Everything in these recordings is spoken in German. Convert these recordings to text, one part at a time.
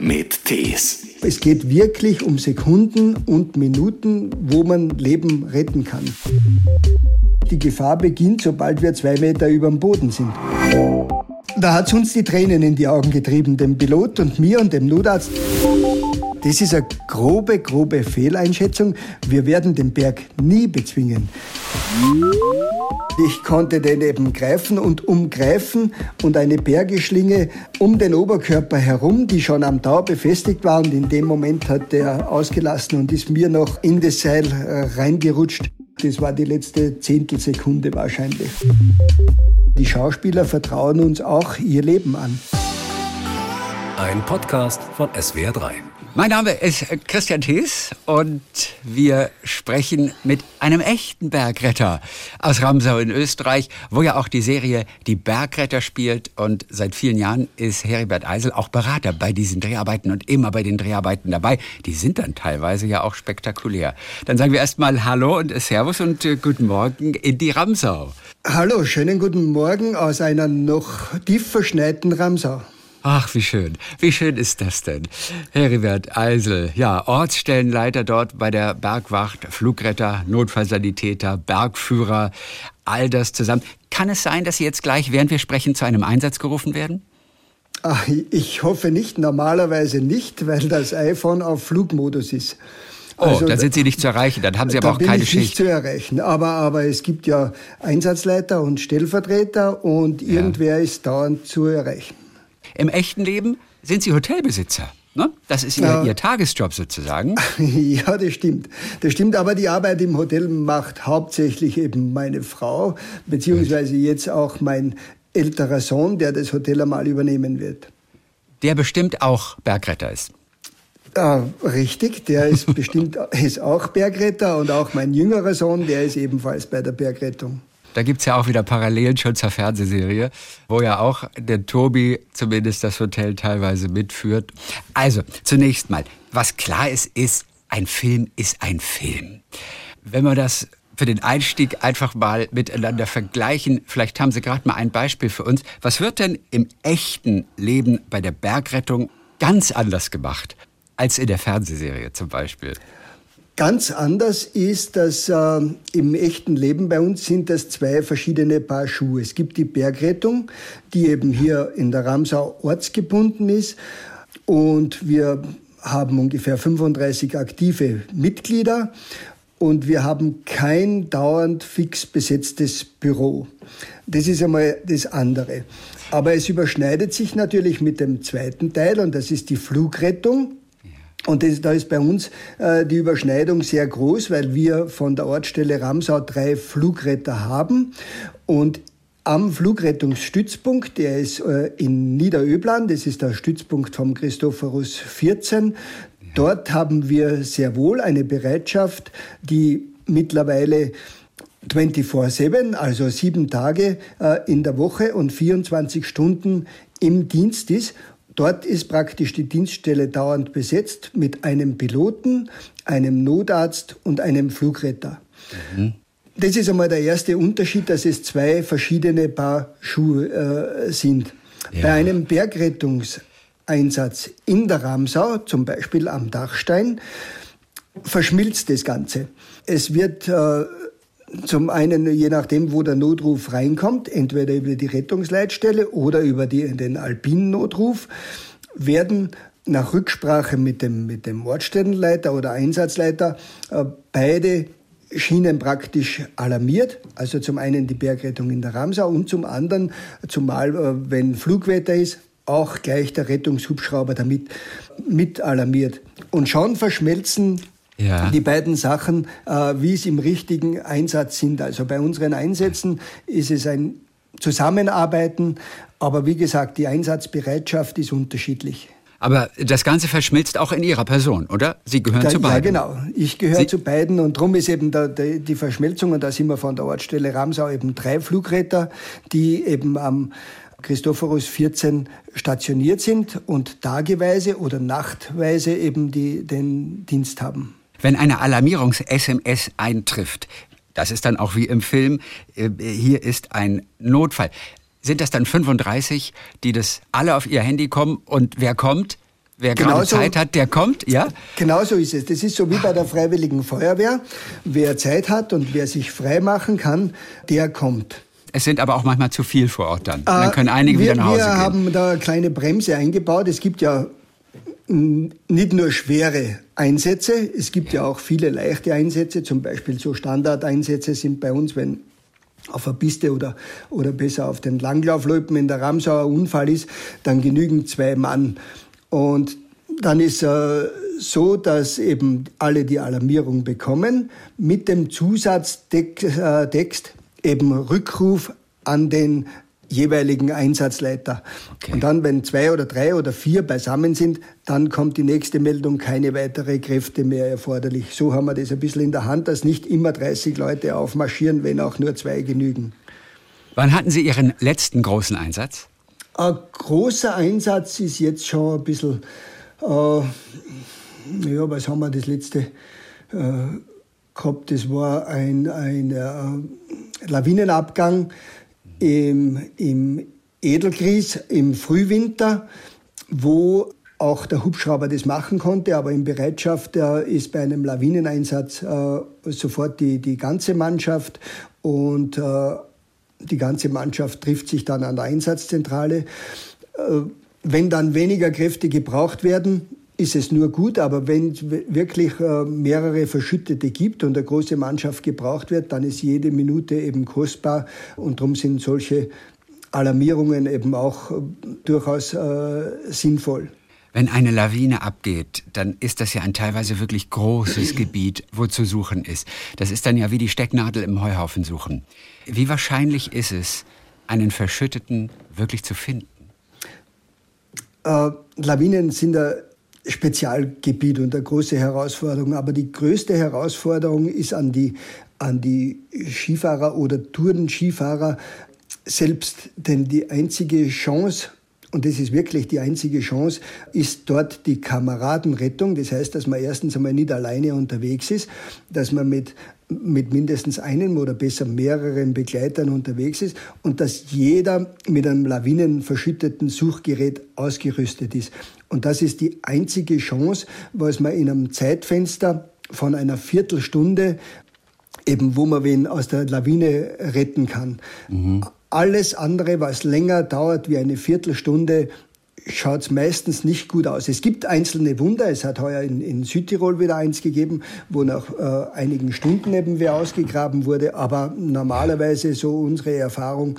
mit Tees. Es geht wirklich um Sekunden und Minuten, wo man Leben retten kann. Die Gefahr beginnt, sobald wir zwei Meter über dem Boden sind. Da hat es uns die Tränen in die Augen getrieben, dem Pilot und mir und dem Notarzt. Das ist eine grobe, grobe Fehleinschätzung. Wir werden den Berg nie bezwingen. Ich konnte den eben greifen und umgreifen und eine Bergeschlinge um den Oberkörper herum, die schon am Tau befestigt war. Und in dem Moment hat der ausgelassen und ist mir noch in das Seil äh, reingerutscht. Das war die letzte Zehntelsekunde wahrscheinlich. Die Schauspieler vertrauen uns auch ihr Leben an. Ein Podcast von SWR3. Mein Name ist Christian Thees und wir sprechen mit einem echten Bergretter aus Ramsau in Österreich, wo ja auch die Serie Die Bergretter spielt und seit vielen Jahren ist Heribert Eisel auch Berater bei diesen Dreharbeiten und immer bei den Dreharbeiten dabei. Die sind dann teilweise ja auch spektakulär. Dann sagen wir erstmal Hallo und Servus und äh, guten Morgen in die Ramsau. Hallo, schönen guten Morgen aus einer noch tief verschneiten Ramsau. Ach, wie schön. Wie schön ist das denn? Heribert Eisel, ja, Ortsstellenleiter dort bei der Bergwacht, Flugretter, Notfallsanitäter, Bergführer, all das zusammen. Kann es sein, dass Sie jetzt gleich, während wir sprechen, zu einem Einsatz gerufen werden? Ach, ich hoffe nicht, normalerweise nicht, weil das iPhone auf Flugmodus ist. Oh, also, dann sind Sie nicht zu erreichen, dann haben Sie aber auch keine ich Schicht. nicht zu erreichen, aber, aber es gibt ja Einsatzleiter und Stellvertreter und ja. irgendwer ist dauernd zu erreichen. Im echten Leben sind Sie Hotelbesitzer. Ne? Das ist ihr, ja. ihr, Tagesjob sozusagen. Ja, das stimmt. Das stimmt, aber die Arbeit im Hotel macht hauptsächlich eben meine Frau, beziehungsweise jetzt auch mein älterer Sohn, der das Hotel einmal übernehmen wird. Der bestimmt auch Bergretter ist. Ah, richtig, der ist bestimmt ist auch Bergretter und auch mein jüngerer Sohn, der ist ebenfalls bei der Bergrettung. Da gibt es ja auch wieder Parallelen schon zur Fernsehserie, wo ja auch der Tobi zumindest das Hotel teilweise mitführt. Also, zunächst mal, was klar ist, ist, ein Film ist ein Film. Wenn man das für den Einstieg einfach mal miteinander vergleichen, vielleicht haben Sie gerade mal ein Beispiel für uns. Was wird denn im echten Leben bei der Bergrettung ganz anders gemacht als in der Fernsehserie zum Beispiel? Ganz anders ist, dass äh, im echten Leben bei uns sind das zwei verschiedene Paar Schuhe. Es gibt die Bergrettung, die eben hier in der Ramsau ortsgebunden ist und wir haben ungefähr 35 aktive Mitglieder und wir haben kein dauernd fix besetztes Büro. Das ist einmal das andere. Aber es überschneidet sich natürlich mit dem zweiten Teil und das ist die Flugrettung. Und das, da ist bei uns äh, die Überschneidung sehr groß, weil wir von der Ortsstelle Ramsau drei Flugretter haben. Und am Flugrettungsstützpunkt, der ist äh, in Niederöblan, das ist der Stützpunkt vom Christophorus 14. Dort haben wir sehr wohl eine Bereitschaft, die mittlerweile 24-7, also sieben Tage äh, in der Woche und 24 Stunden im Dienst ist. Dort ist praktisch die Dienststelle dauernd besetzt mit einem Piloten, einem Notarzt und einem Flugretter. Mhm. Das ist einmal der erste Unterschied, dass es zwei verschiedene Paar Schuhe äh, sind. Ja. Bei einem Bergrettungseinsatz in der Ramsau, zum Beispiel am Dachstein, verschmilzt das Ganze. Es wird äh, zum einen, je nachdem, wo der Notruf reinkommt, entweder über die Rettungsleitstelle oder über die, den alpinen Notruf, werden nach Rücksprache mit dem, mit dem Ortsstellenleiter oder Einsatzleiter äh, beide Schienen praktisch alarmiert. Also zum einen die Bergrettung in der Ramsau und zum anderen, zumal äh, wenn Flugwetter ist, auch gleich der Rettungshubschrauber damit mit alarmiert. Und schon verschmelzen ja. die beiden Sachen, äh, wie es im richtigen Einsatz sind. Also bei unseren Einsätzen ist es ein Zusammenarbeiten, aber wie gesagt, die Einsatzbereitschaft ist unterschiedlich. Aber das Ganze verschmilzt auch in Ihrer Person, oder? Sie gehören da, zu beiden. Ja, genau. Ich gehöre zu beiden und darum ist eben da, die, die Verschmelzung, und da sind wir von der Ortsstelle Ramsau eben drei Flugretter, die eben am Christophorus 14 stationiert sind und tageweise oder nachtweise eben die, den Dienst haben. Wenn eine Alarmierungs-SMS eintrifft, das ist dann auch wie im Film, äh, hier ist ein Notfall. Sind das dann 35, die das alle auf ihr Handy kommen und wer kommt? Wer gerade Genauso- Zeit hat, der kommt, ja? Genau so ist es. Das ist so wie bei der Freiwilligen Feuerwehr. Wer Zeit hat und wer sich frei machen kann, der kommt. Es sind aber auch manchmal zu viel vor Ort dann. dann können einige wir, wieder nach Hause Wir gehen. haben da eine kleine Bremse eingebaut. Es gibt ja nicht nur schwere Einsätze, es gibt ja auch viele leichte Einsätze. Zum Beispiel so Standardeinsätze sind bei uns, wenn auf der Piste oder, oder besser auf den Langlaufloipen in der Ramsau ein Unfall ist, dann genügen zwei Mann. Und dann ist äh, so, dass eben alle die Alarmierung bekommen mit dem Zusatztext äh, eben Rückruf an den jeweiligen Einsatzleiter. Okay. Und dann, wenn zwei oder drei oder vier beisammen sind, dann kommt die nächste Meldung, keine weitere Kräfte mehr erforderlich. So haben wir das ein bisschen in der Hand, dass nicht immer 30 Leute aufmarschieren, wenn auch nur zwei genügen. Wann hatten Sie Ihren letzten großen Einsatz? Ein großer Einsatz ist jetzt schon ein bisschen, äh, ja, was haben wir das letzte äh, gehabt? Das war ein, ein äh, Lawinenabgang im, im Edelgries im Frühwinter, wo auch der Hubschrauber das machen konnte, aber in Bereitschaft äh, ist bei einem Lawineneinsatz äh, sofort die, die ganze Mannschaft und äh, die ganze Mannschaft trifft sich dann an der Einsatzzentrale. Äh, Wenn dann weniger Kräfte gebraucht werden, ist es nur gut, aber wenn wirklich äh, mehrere Verschüttete gibt und eine große Mannschaft gebraucht wird, dann ist jede Minute eben kostbar und darum sind solche Alarmierungen eben auch äh, durchaus äh, sinnvoll. Wenn eine Lawine abgeht, dann ist das ja ein teilweise wirklich großes Gebiet, wo zu suchen ist. Das ist dann ja wie die Stecknadel im Heuhaufen suchen. Wie wahrscheinlich ist es, einen Verschütteten wirklich zu finden? Äh, Lawinen sind ein Spezialgebiet und eine große Herausforderung. Aber die größte Herausforderung ist an die, an die Skifahrer oder Tourenskifahrer selbst. Denn die einzige Chance, und das ist wirklich die einzige Chance, ist dort die Kameradenrettung. Das heißt, dass man erstens einmal nicht alleine unterwegs ist, dass man mit, mit mindestens einem oder besser mehreren Begleitern unterwegs ist und dass jeder mit einem lawinenverschütteten Suchgerät ausgerüstet ist. Und das ist die einzige Chance, was man in einem Zeitfenster von einer Viertelstunde eben wo man wen aus der Lawine retten kann. Alles andere, was länger dauert wie eine Viertelstunde, schaut es meistens nicht gut aus. Es gibt einzelne Wunder. Es hat heuer in, in Südtirol wieder eins gegeben, wo nach äh, einigen Stunden eben wer ausgegraben wurde. Aber normalerweise so unsere Erfahrung,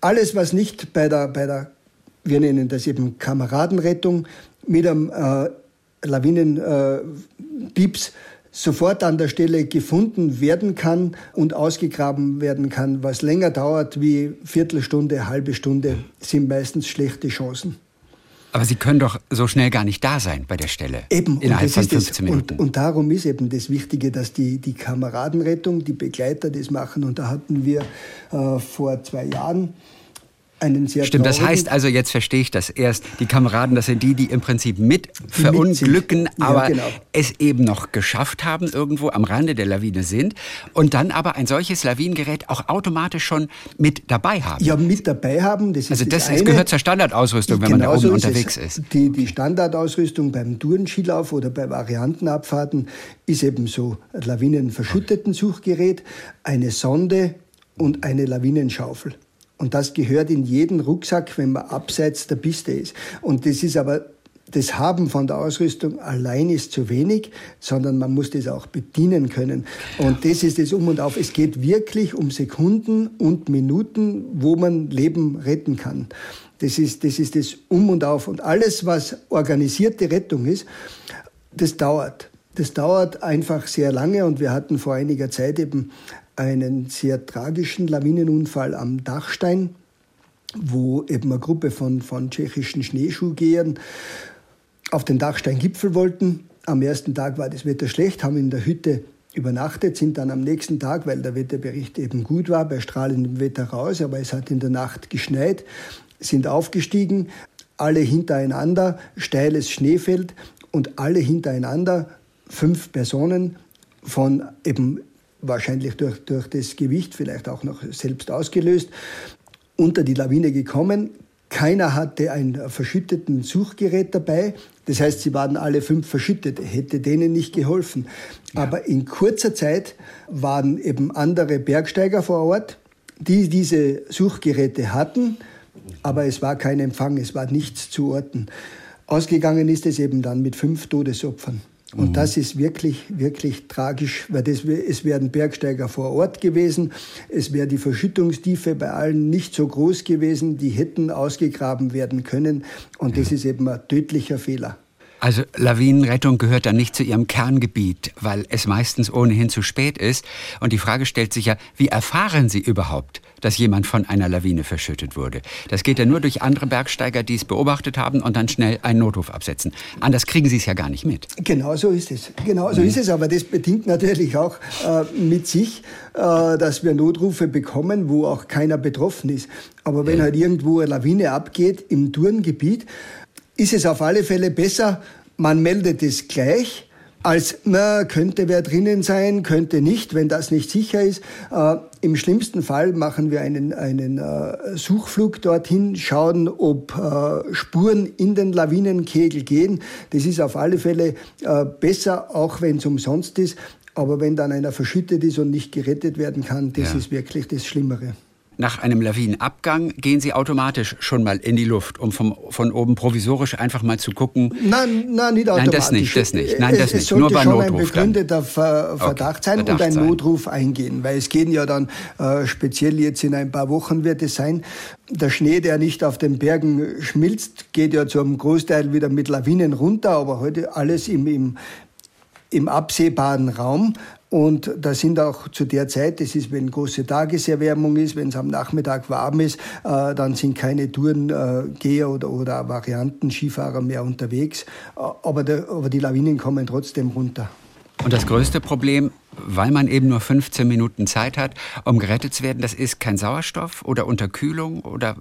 alles, was nicht bei der, bei der wir nennen das eben Kameradenrettung, mit einem äh, Lawinenpieps sofort an der Stelle gefunden werden kann und ausgegraben werden kann. Was länger dauert wie Viertelstunde, halbe Stunde, sind meistens schlechte Chancen. Aber Sie können doch so schnell gar nicht da sein bei der Stelle. Eben, Innerhalb von ist das, 15 Minuten. und, und darum ist eben das Wichtige, dass die, die Kameradenrettung, die Begleiter das machen. Und da hatten wir äh, vor zwei Jahren einen sehr Stimmt, das heißt also, jetzt verstehe ich das erst, die Kameraden, das sind die, die im Prinzip mit verunglücken, Ja, aber genau. es eben noch geschafft haben, irgendwo am Rande der Lawine sind und dann aber ein solches Lawinengerät auch automatisch schon mit dabei haben. ja, mit dabei haben. Das ist Also das, eine. gehört zur Standardausrüstung, wenn man da oben ist es. unterwegs ist. Die, die Standardausrüstung beim Tourenskilauf oder bei Variantenabfahrten ist eben so ein lawinenverschütteten Suchgerät, eine Sonde und eine Lawinenschaufel. Und das gehört in jeden Rucksack, wenn man abseits der Piste ist. Und das ist aber das Haben von der Ausrüstung allein ist zu wenig, sondern man muss das auch bedienen können. Und das ist das Um und Auf. Es geht wirklich um Sekunden und Minuten, wo man Leben retten kann. Das ist, das ist das Um und Auf. Und alles, was organisierte Rettung ist, das dauert. Das dauert einfach sehr lange und wir hatten vor einiger Zeit eben einen sehr tragischen Lawinenunfall am Dachstein, wo eben eine Gruppe von, von tschechischen Schneeschuhgehern auf den Dachsteingipfel wollten. Am ersten Tag war das Wetter schlecht, haben in der Hütte übernachtet, sind dann am nächsten Tag, weil der Wetterbericht eben gut war, bei strahlendem Wetter raus, aber es hat in der Nacht geschneit, sind aufgestiegen, alle hintereinander, steiles Schneefeld und alle hintereinander, fünf Personen von eben wahrscheinlich durch, durch das Gewicht, vielleicht auch noch selbst ausgelöst, unter die Lawine gekommen, Keiner hatte ein verschütteten Suchgerät dabei. Das heißt, sie waren alle fünf verschüttet, hätte denen nicht geholfen. Ja. Aber in kurzer Zeit waren eben andere Bergsteiger vor Ort, die diese Suchgeräte hatten, aber es war kein Empfang, es war nichts zu orten. Ausgegangen ist es eben dann mit fünf Todesopfern. Und mhm. das ist wirklich, wirklich tragisch, weil das, es wären Bergsteiger vor Ort gewesen. Es wäre die Verschüttungstiefe bei allen nicht so groß gewesen. Die hätten ausgegraben werden können. Und das ist eben ein tödlicher Fehler. Also Lawinenrettung gehört dann nicht zu Ihrem Kerngebiet, weil es meistens ohnehin zu spät ist. Und die Frage stellt sich ja, wie erfahren Sie überhaupt, dass jemand von einer Lawine verschüttet wurde? Das geht ja nur durch andere Bergsteiger, die es beobachtet haben und dann schnell einen Notruf absetzen. Anders kriegen Sie es ja gar nicht mit. Genau so ist es. Genau so mhm. ist es. Aber das bedingt natürlich auch äh, mit sich, äh, dass wir Notrufe bekommen, wo auch keiner betroffen ist. Aber wenn ja. halt irgendwo eine Lawine abgeht im Tourengebiet, ist es auf alle Fälle besser, man meldet es gleich, als na, könnte wer drinnen sein, könnte nicht, wenn das nicht sicher ist. Äh, Im schlimmsten Fall machen wir einen, einen äh, Suchflug dorthin, schauen, ob äh, Spuren in den Lawinenkegel gehen. Das ist auf alle Fälle äh, besser, auch wenn es umsonst ist. Aber wenn dann einer verschüttet ist und nicht gerettet werden kann, das ja. ist wirklich das Schlimmere. Nach einem Lawinenabgang gehen Sie automatisch schon mal in die Luft, um vom, von oben provisorisch einfach mal zu gucken. Nein, nein, nicht automatisch. Nein, das nicht, das nicht. Nein, das es, nicht. Nur bei schon Notruf ein begründeter Ver Verdacht okay. sein Verdacht und ein sein. Notruf eingehen, weil es gehen ja dann äh, speziell jetzt in ein paar Wochen wird es sein. Der Schnee, der nicht auf den Bergen schmilzt, geht ja zum Großteil wieder mit Lawinen runter, aber heute alles im, im, im absehbaren Raum. Und da sind auch zu der Zeit, das ist, wenn große Tageserwärmung ist, wenn es am Nachmittag warm ist, äh, dann sind keine Tourengeher oder, oder Varianten Skifahrer mehr unterwegs. Äh, aber, der, aber die Lawinen kommen trotzdem runter. Und das größte Problem, weil man eben nur 15 Minuten Zeit hat, um gerettet zu werden, das ist kein Sauerstoff oder Unterkühlung oder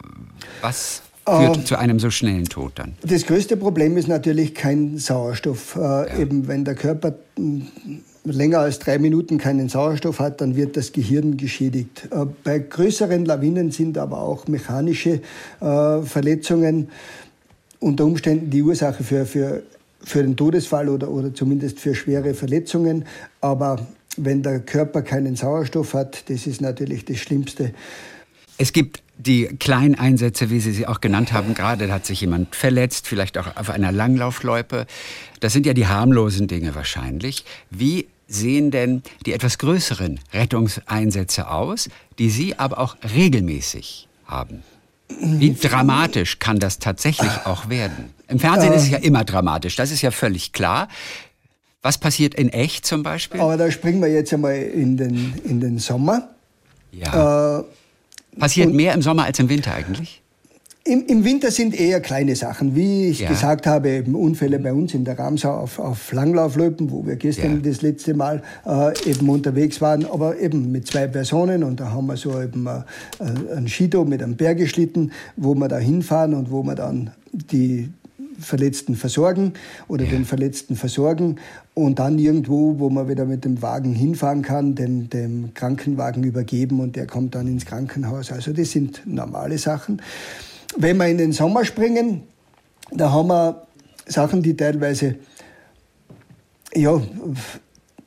was? führt äh, zu einem so schnellen Tod dann? Das größte Problem ist natürlich kein Sauerstoff. Äh, ja. Eben wenn der Körper länger als drei Minuten keinen Sauerstoff hat, dann wird das Gehirn geschädigt. Äh, bei größeren Lawinen sind aber auch mechanische äh, Verletzungen unter Umständen die Ursache für, für, für den Todesfall oder, oder zumindest für schwere Verletzungen. Aber wenn der Körper keinen Sauerstoff hat, das ist natürlich das Schlimmste. Es gibt die kleinen Einsätze, wie Sie sie auch genannt haben, gerade hat sich jemand verletzt, vielleicht auch auf einer Langlaufloipe. Das sind ja die harmlosen Dinge wahrscheinlich. Wie sehen denn die etwas größeren Rettungseinsätze aus, die Sie aber auch regelmäßig haben? Wie dramatisch kann das tatsächlich auch werden? Im Fernsehen ist es ja immer dramatisch, das ist ja völlig klar. Was passiert in echt zum Beispiel? Aber da springen wir jetzt einmal in den, in den Sommer. Ja. Äh, Passiert mehr im Sommer als im Winter eigentlich? Im, Im, Winter sind eher kleine Sachen, wie ich ja. gesagt habe, eben Unfälle bei uns in der Ramsau auf, auf Langlauflöpen, wo wir gestern ja. das letzte Mal äh, eben unterwegs waren, aber eben mit zwei Personen und da haben wir so eben äh, ein Skido mit einem Bergeschlitten, wo wir da hinfahren und wo wir dann die Verletzten versorgen oder ja. den Verletzten versorgen und dann irgendwo, wo man wieder mit dem Wagen hinfahren kann, dem, dem Krankenwagen übergeben und der kommt dann ins Krankenhaus. Also das sind normale Sachen. Wenn wir in den Sommer springen, da haben wir Sachen, die teilweise, ja,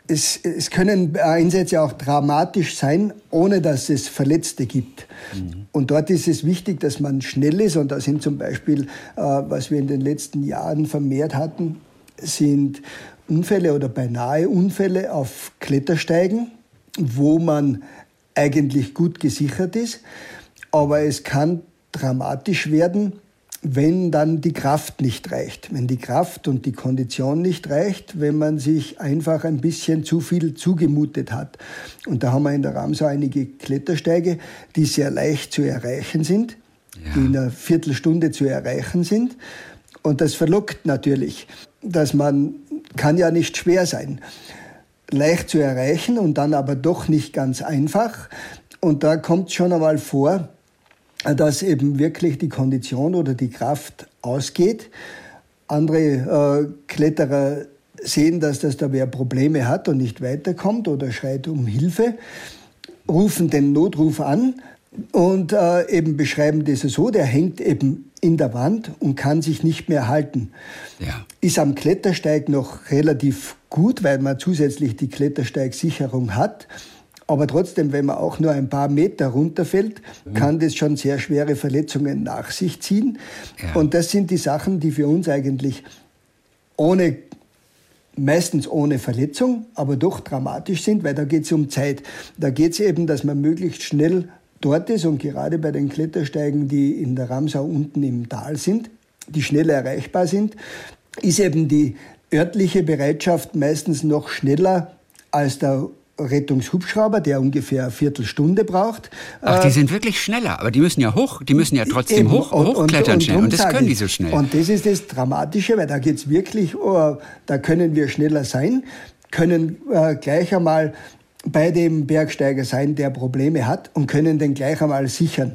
es, es können Einsätze auch dramatisch sein, ohne dass es Verletzte gibt. Mhm. Und dort ist es wichtig, dass man schnell ist. Und da sind zum Beispiel, äh, was wir in den letzten Jahren vermehrt hatten, sind Unfälle oder beinahe Unfälle auf Klettersteigen, wo man eigentlich gut gesichert ist. Aber es kann dramatisch werden, wenn dann die Kraft nicht reicht, wenn die Kraft und die Kondition nicht reicht, wenn man sich einfach ein bisschen zu viel zugemutet hat. Und da haben wir in der Ramsau einige Klettersteige, die sehr leicht zu erreichen sind, ja. die in einer Viertelstunde zu erreichen sind. Und das verlockt natürlich, dass man, kann ja nicht schwer sein, leicht zu erreichen und dann aber doch nicht ganz einfach. Und da kommt schon einmal vor, dass eben wirklich die Kondition oder die Kraft ausgeht. Andere äh, Kletterer sehen, dass das da wer Probleme hat und nicht weiterkommt oder schreit um Hilfe, rufen den Notruf an und äh, eben beschreiben das so, der hängt eben in der Wand und kann sich nicht mehr halten. Ja. Ist am Klettersteig noch relativ gut, weil man zusätzlich die Klettersteigsicherung hat. Aber trotzdem, wenn man auch nur ein paar Meter runterfällt, mhm. kann das schon sehr schwere Verletzungen nach sich ziehen. Ja. Und das sind die Sachen, die für uns eigentlich ohne meistens ohne Verletzung, aber doch dramatisch sind, weil da geht es um Zeit. Da geht es eben, dass man möglichst schnell dort ist und gerade bei den Klettersteigen, die in der Ramsau unten im Tal sind, die schnell erreichbar sind, ist eben die örtliche Bereitschaft meistens noch schneller als der Rettungshubschrauber, der ungefähr eine Viertelstunde braucht. Ach, die äh, sind wirklich schneller, aber die müssen ja hoch, die müssen ja trotzdem Eben, hoch, hochklettern und, und, schnell und das können die so schnell. Und das ist das Dramatische, weil da geht's wirklich, oh, da können wir schneller sein, können äh, gleich einmal bei dem Bergsteiger sein, der Probleme hat und können den gleich einmal sichern.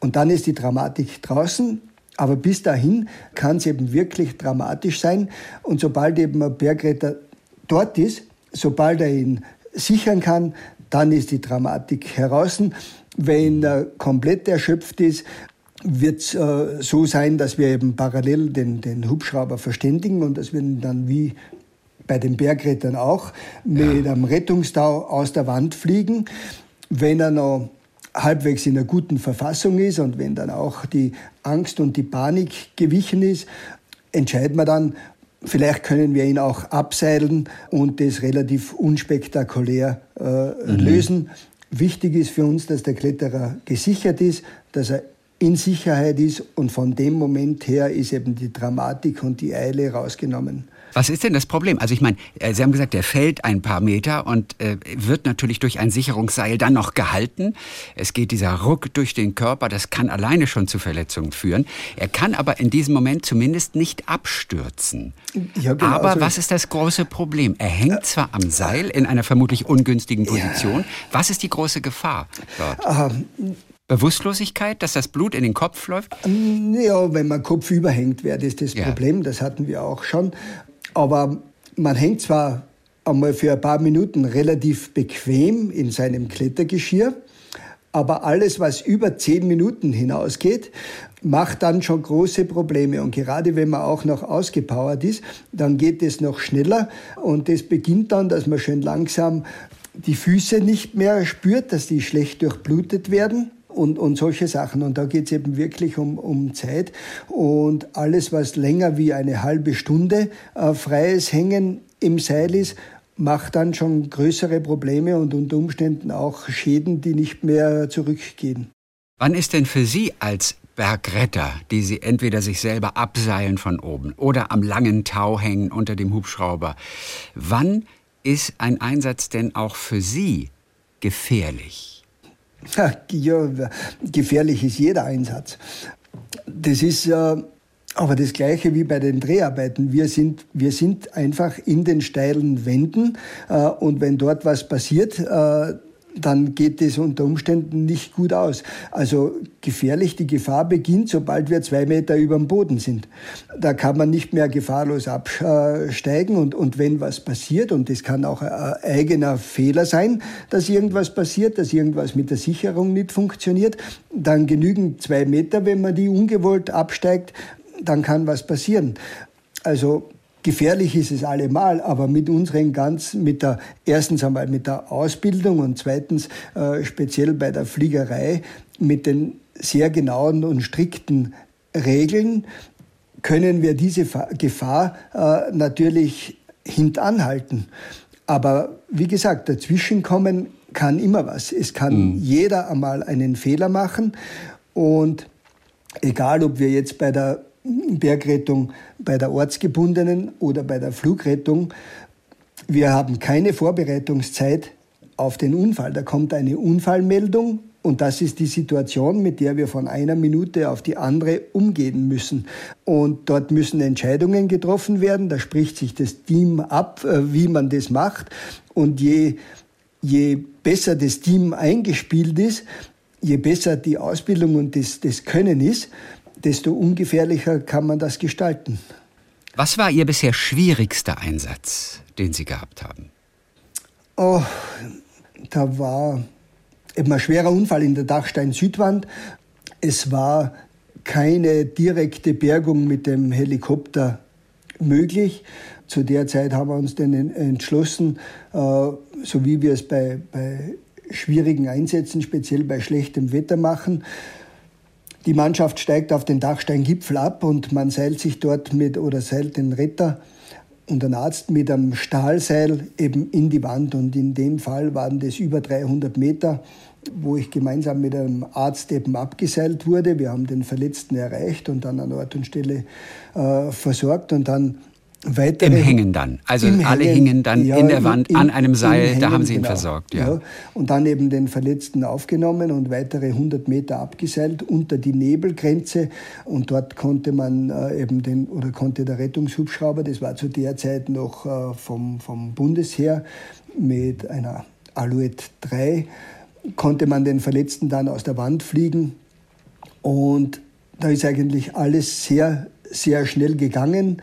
Und dann ist die Dramatik draußen, aber bis dahin kann es eben wirklich dramatisch sein. Und sobald eben ein Bergretter dort ist, sobald er ihn sichern kann, dann ist die Dramatik heraus. Wenn er komplett erschöpft ist, wird es äh, so sein, dass wir eben parallel den, den Hubschrauber verständigen und dass wir ihn dann wie bei den Bergrettern auch mit ja. einem Rettungstau aus der Wand fliegen. Wenn er noch halbwegs in einer guten Verfassung ist und wenn dann auch die Angst und die Panik gewichen ist, entscheiden wir dann, Vielleicht können wir ihn auch abseilen und das relativ unspektakulär äh, mhm. lösen. Wichtig ist für uns, dass der Kletterer gesichert ist, dass er in Sicherheit ist und von dem Moment her ist eben die Dramatik und die Eile rausgenommen. Was ist denn das Problem? Also ich meine, äh, Sie haben gesagt, der fällt ein paar Meter und äh, wird natürlich durch ein Sicherungsseil dann noch gehalten. Es geht dieser Ruck durch den Körper, das kann alleine schon zu Verletzungen führen. Er kann aber in diesem Moment zumindest nicht abstürzen. Ja, genau. Aber also was ist das große Problem? Er hängt zwar am Seil in einer vermutlich ungünstigen Position. Ja. Was ist die große Gefahr dort? Ähm, Bewusstlosigkeit, dass das Blut in den Kopf läuft? Ja, wenn man Kopf überhängt, wäre das das ja. Problem. Das hatten wir auch schon. Aber man hängt zwar einmal für ein paar Minuten relativ bequem in seinem Klettergeschirr, aber alles, was über zehn Minuten hinausgeht, macht dann schon große Probleme. Und gerade wenn man auch noch ausgepowert ist, dann geht es noch schneller. Und das beginnt dann, dass man schön langsam die Füße nicht mehr spürt, dass die schlecht durchblutet werden und, und solche Sachen. Und da geht es eben wirklich um, um Zeit. Und alles, was länger wie eine halbe Stunde äh, freies Hängen im Seil ist, macht dann schon größere Probleme und unter Umständen auch Schäden, die nicht mehr zurückgehen. Wann ist denn für Sie als Bergretter, die Sie entweder sich selber abseilen von oben oder am langen Tau hängen unter dem Hubschrauber, wann ist ein Einsatz denn auch für Sie gefährlich? Ja, gefährlich ist jeder Einsatz. Das ist äh, aber das Gleiche wie bei den Dreharbeiten. Wir sind, wir sind einfach in den steilen Wänden äh, und wenn dort was passiert, äh, dann geht es unter Umständen nicht gut aus. Also gefährlich, die Gefahr beginnt, sobald wir zwei Meter über dem Boden sind. Da kann man nicht mehr gefahrlos absteigen und, und wenn was passiert, und das kann auch ein eigener Fehler sein, dass irgendwas passiert, dass irgendwas mit der Sicherung nicht funktioniert, dann genügen zwei Meter, wenn man die ungewollt absteigt, dann kann was passieren. Also Gefährlich ist es allemal, aber mit unseren ganz, mit der, erstens einmal mit der Ausbildung und zweitens äh, speziell bei der Fliegerei mit den sehr genauen und strikten Regeln können wir diese Gefahr äh, natürlich hintanhalten. Aber wie gesagt, dazwischenkommen kann immer was. Es kann mhm. jeder einmal einen Fehler machen und egal, ob wir jetzt bei der Bergrettung bei der ortsgebundenen oder bei der Flugrettung. Wir haben keine Vorbereitungszeit auf den Unfall. Da kommt eine Unfallmeldung und das ist die Situation, mit der wir von einer Minute auf die andere umgehen müssen. Und dort müssen Entscheidungen getroffen werden. Da spricht sich das Team ab, äh, wie man das macht. Und je, je besser das Team eingespielt ist, je besser die Ausbildung und das, das Können ist, desto ungefährlicher kann man das gestalten. Was war Ihr bisher schwierigster Einsatz, den Sie gehabt haben? Oh, da war eben ein schwerer Unfall in der Dachstein-Südwand. Es war keine direkte Bergung mit dem Helikopter möglich. Zu der Zeit haben wir uns dann entschlossen, äh, so wie wir es bei, bei schwierigen Einsätzen, speziell bei schlechtem Wetter machen. Die Mannschaft steigt auf den Dachsteingipfel ab und man seilt sich dort mit oder seilt den Retter und ein Arzt mit einem Stahlseil eben in die Wand. Und in dem Fall waren das über 300 Meter, wo ich gemeinsam mit einem Arzt eben abgeseilt wurde. Wir haben den Verletzten erreicht und dann an Ort und Stelle äh, versorgt und dann Weitere, Im Hängen dann. Also alle Hängen, hingen dann ja, in der Wand in, an einem Seil, Hängen, da haben sie ihn genau, versorgt. Ja. ja. Und dann eben den Verletzten aufgenommen und weitere 100 Meter abgeseilt unter die Nebelgrenze. Und dort konnte man äh, eben den, oder konnte der Rettungshubschrauber, das war zu der Zeit noch äh, vom, vom Bundesheer mit einer Alouette 3, konnte man den Verletzten dann aus der Wand fliegen. Und da ist eigentlich alles sehr, sehr schnell gegangen.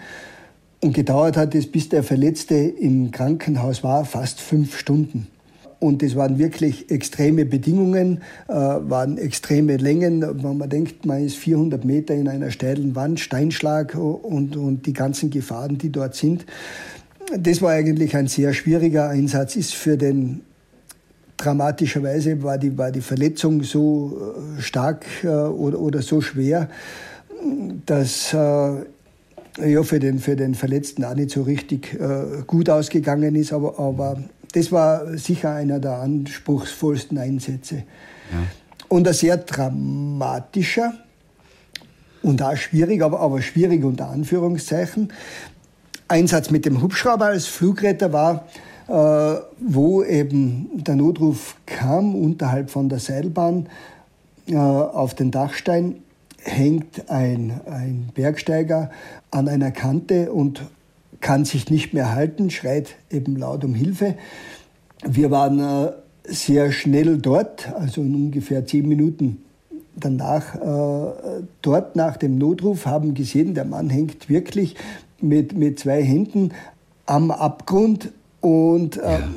Und gedauert hat es, bis der Verletzte im Krankenhaus war, fast fünf Stunden. Und es waren wirklich extreme Bedingungen, äh, waren extreme Längen. Wenn man denkt, man ist 400 Meter in einer steilen Wand, Steinschlag und, und die ganzen Gefahren, die dort sind. Das war eigentlich ein sehr schwieriger Einsatz, ist für den dramatischerweise war die, war die Verletzung so äh, stark äh, oder, oder so schwer, dass äh, ja, für den, für den Verletzten auch nicht so richtig äh, gut ausgegangen ist. Aber, aber das war sicher einer der anspruchsvollsten Einsätze. Ja. Und ein sehr dramatischer und auch schwierig, aber, aber schwierig unter Anführungszeichen. Einsatz mit dem Hubschrauber als Flugretter war, äh, wo eben der Notruf kam unterhalb von der Seilbahn äh, auf den Dachstein hängt ein, ein Bergsteiger an einer Kante und kann sich nicht mehr halten, schreit eben laut um Hilfe. Wir waren äh, sehr schnell dort, also in ungefähr zehn Minuten danach äh, dort nach dem Notruf, haben gesehen, der Mann hängt wirklich mit, mit zwei Händen am Abgrund und äh, ja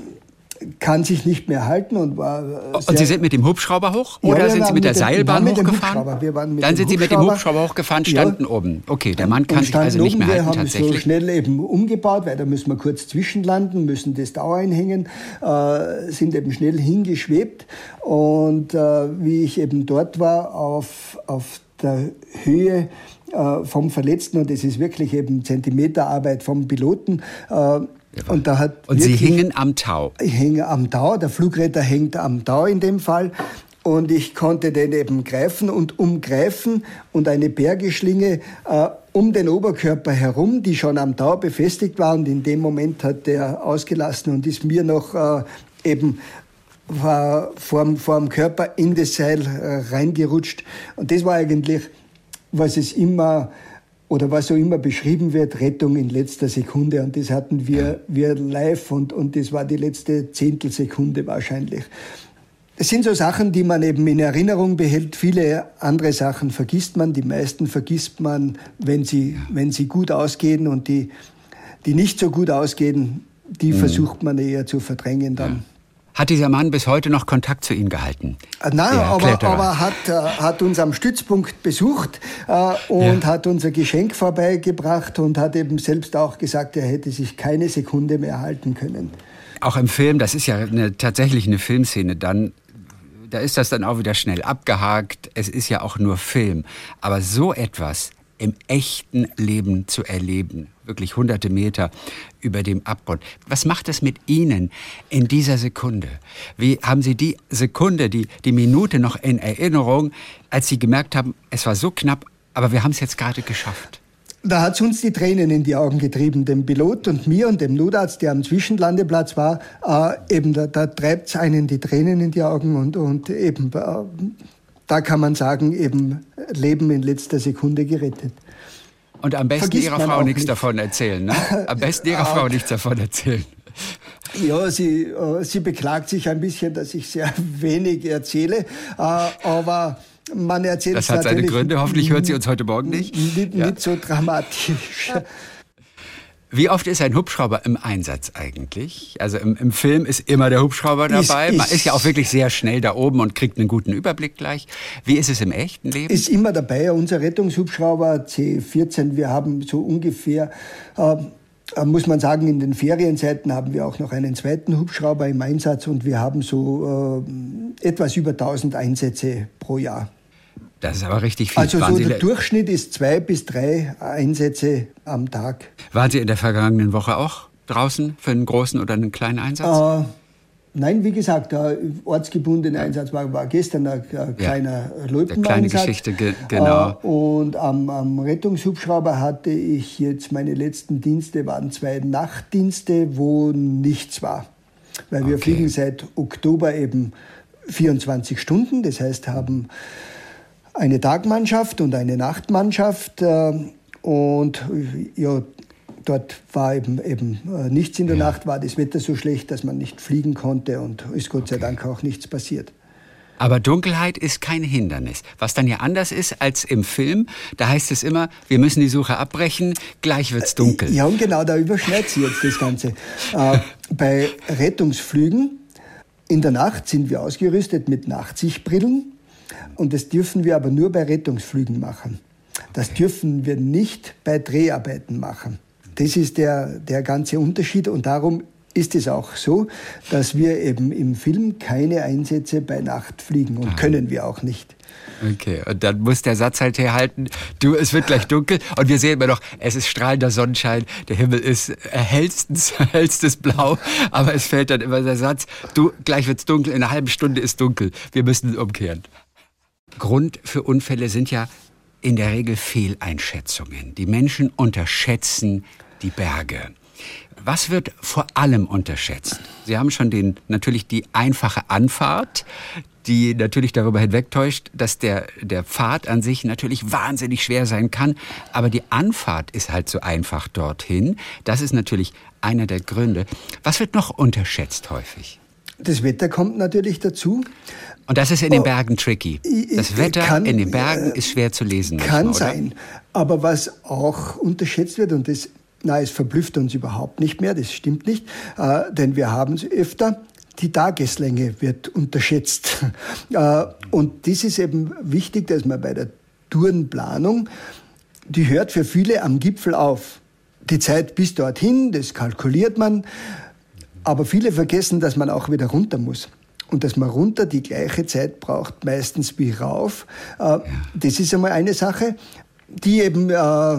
kann sich nicht mehr halten und war. Und Sie sind mit dem Hubschrauber hoch oder ja, sind Sie mit der Seilbahn mit hochgefahren? Wir waren mit Dann sind Sie mit dem Hubschrauber hochgefahren, standen ja. oben. Okay, der Mann kann sich also nicht mehr halten wir haben tatsächlich. so schnell eben umgebaut, weil da müssen wir kurz zwischenlanden, müssen das Dauer einhängen, äh, sind eben schnell hingeschwebt und äh, wie ich eben dort war auf auf der Höhe äh, vom Verletzten und es ist wirklich eben Zentimeterarbeit vom Piloten. Äh, und, da hat und Sie hingen am Tau? Ich hänge am Tau, der Flugretter hängt am Tau in dem Fall. Und ich konnte den eben greifen und umgreifen und eine Bergeschlinge äh, um den Oberkörper herum, die schon am Tau befestigt war. Und in dem Moment hat der ausgelassen und ist mir noch äh, eben war vor, vor dem Körper in das Seil äh, reingerutscht. Und das war eigentlich, was es immer oder was so immer beschrieben wird, Rettung in letzter Sekunde. Und das hatten wir, wir live und, und das war die letzte Zehntelsekunde wahrscheinlich. Es sind so Sachen, die man eben in Erinnerung behält. Viele andere Sachen vergisst man. Die meisten vergisst man, wenn sie, wenn sie gut ausgehen und die, die nicht so gut ausgehen, die mhm. versucht man eher zu verdrängen dann. Hat dieser Mann bis heute noch Kontakt zu Ihnen gehalten? Äh, nein, aber, aber hat, äh, hat uns am Stützpunkt besucht äh, und ja. hat unser Geschenk vorbeigebracht und hat eben selbst auch gesagt, er hätte sich keine Sekunde mehr halten können. Auch im Film, das ist ja eine, tatsächlich eine Filmszene, dann da ist das dann auch wieder schnell abgehakt. Es ist ja auch nur Film. Aber so etwas im echten Leben zu erleben, wirklich hunderte Meter über dem Abgrund. Was macht das mit Ihnen in dieser Sekunde? Wie haben Sie die Sekunde, die, die Minute noch in Erinnerung, als Sie gemerkt haben, es war so knapp, aber wir haben es jetzt gerade geschafft? Da hat es uns die Tränen in die Augen getrieben, dem Pilot und mir und dem Notarzt, der am Zwischenlandeplatz war. Äh, eben da, da treibt es einen die Tränen in die Augen und, und eben äh, da kann man sagen, eben Leben in letzter Sekunde gerettet. Und am besten Vergisst Ihrer Frau nichts nicht. davon erzählen, ne? Am besten Ihrer Frau nichts davon erzählen. Ja, sie, äh, sie beklagt sich ein bisschen, dass ich sehr wenig erzähle, äh, aber man erzählt Das hat seine Gründe, hoffentlich hört sie uns heute Morgen nicht. Nicht, ja. nicht so dramatisch. Wie oft ist ein Hubschrauber im Einsatz eigentlich? Also im, im Film ist immer der Hubschrauber dabei. Ist, Man ist ja auch wirklich sehr schnell da oben und kriegt einen guten Überblick gleich. Wie ist es im echten Leben? Ist immer dabei. Unser Rettungshubschrauber C14, wir haben so ungefähr, äh, muss man sagen, in den Ferienzeiten haben wir auch noch einen zweiten Hubschrauber im Einsatz und wir haben so äh, etwas über 1000 Einsätze pro Jahr. Das ist aber richtig viel. Also so der Durchschnitt ist zwei bis drei Einsätze am Tag. Waren Sie in der vergangenen Woche auch draußen für einen großen oder einen kleinen Einsatz? Äh, nein, wie gesagt, der ortsgebundene Einsatz war, war gestern ein, ein kleiner ja, Löweneinsatz. Kleine Geschichte, ge genau. Äh, und am, am, Rettungshubschrauber hatte ich jetzt meine letzten Dienste, waren zwei Nachtdienste, wo nichts war. Weil wir okay. fliegen seit Oktober eben 24 Stunden, das heißt haben eine Tagmannschaft und eine Nachtmannschaft. Äh, und ja, dort war eben, eben äh, nichts in der ja. Nacht, war das Wetter so schlecht, dass man nicht fliegen konnte und ist Gott sei Dank auch nichts passiert. Aber Dunkelheit ist kein Hindernis. Was dann ja anders ist als im Film, da heißt es immer, wir müssen die Suche abbrechen, gleich wird's dunkel. Ja, und genau, da überschneidet sich jetzt das Ganze. äh, bei Rettungsflügen in der Nacht sind wir ausgerüstet mit Nachtsichtbrillen und das dürfen wir aber nur bei Rettungsflügen machen. Das dürfen wir nicht bei Dreharbeiten machen. Das ist der, der ganze Unterschied und darum ist es auch so, dass wir eben im Film keine Einsätze bei Nacht fliegen und Aha. können wir auch nicht. Okay, und dann muss der Satz halt herhalten, du, es wird gleich dunkel und wir sehen immer noch, es ist strahlender Sonnenschein, der Himmel ist hellstens, hellstes Blau, aber es fällt dann immer der Satz, du, gleich wird's dunkel, in einer halben Stunde ist dunkel, wir müssen umkehren. Grund für Unfälle sind ja in der Regel Fehleinschätzungen. Die Menschen unterschätzen die Berge. Was wird vor allem unterschätzt? Sie haben schon den, natürlich die einfache Anfahrt, die natürlich darüber hinwegtäuscht, dass der, der Pfad an sich natürlich wahnsinnig schwer sein kann. Aber die Anfahrt ist halt so einfach dorthin. Das ist natürlich einer der Gründe. Was wird noch unterschätzt häufig? Das Wetter kommt natürlich dazu. Und das ist in den oh, Bergen tricky. Das Wetter kann, in den Bergen äh, ist schwer zu lesen. Kann manchmal, sein. Aber was auch unterschätzt wird, und das na, es verblüfft uns überhaupt nicht mehr, das stimmt nicht, äh, denn wir haben es öfter, die Tageslänge wird unterschätzt. Äh, und das ist eben wichtig, dass man bei der Tourenplanung, die hört für viele am Gipfel auf. Die Zeit bis dorthin, das kalkuliert man, aber viele vergessen, dass man auch wieder runter muss und dass man runter die gleiche Zeit braucht, meistens wie rauf. Äh, das ist einmal eine Sache, die eben äh,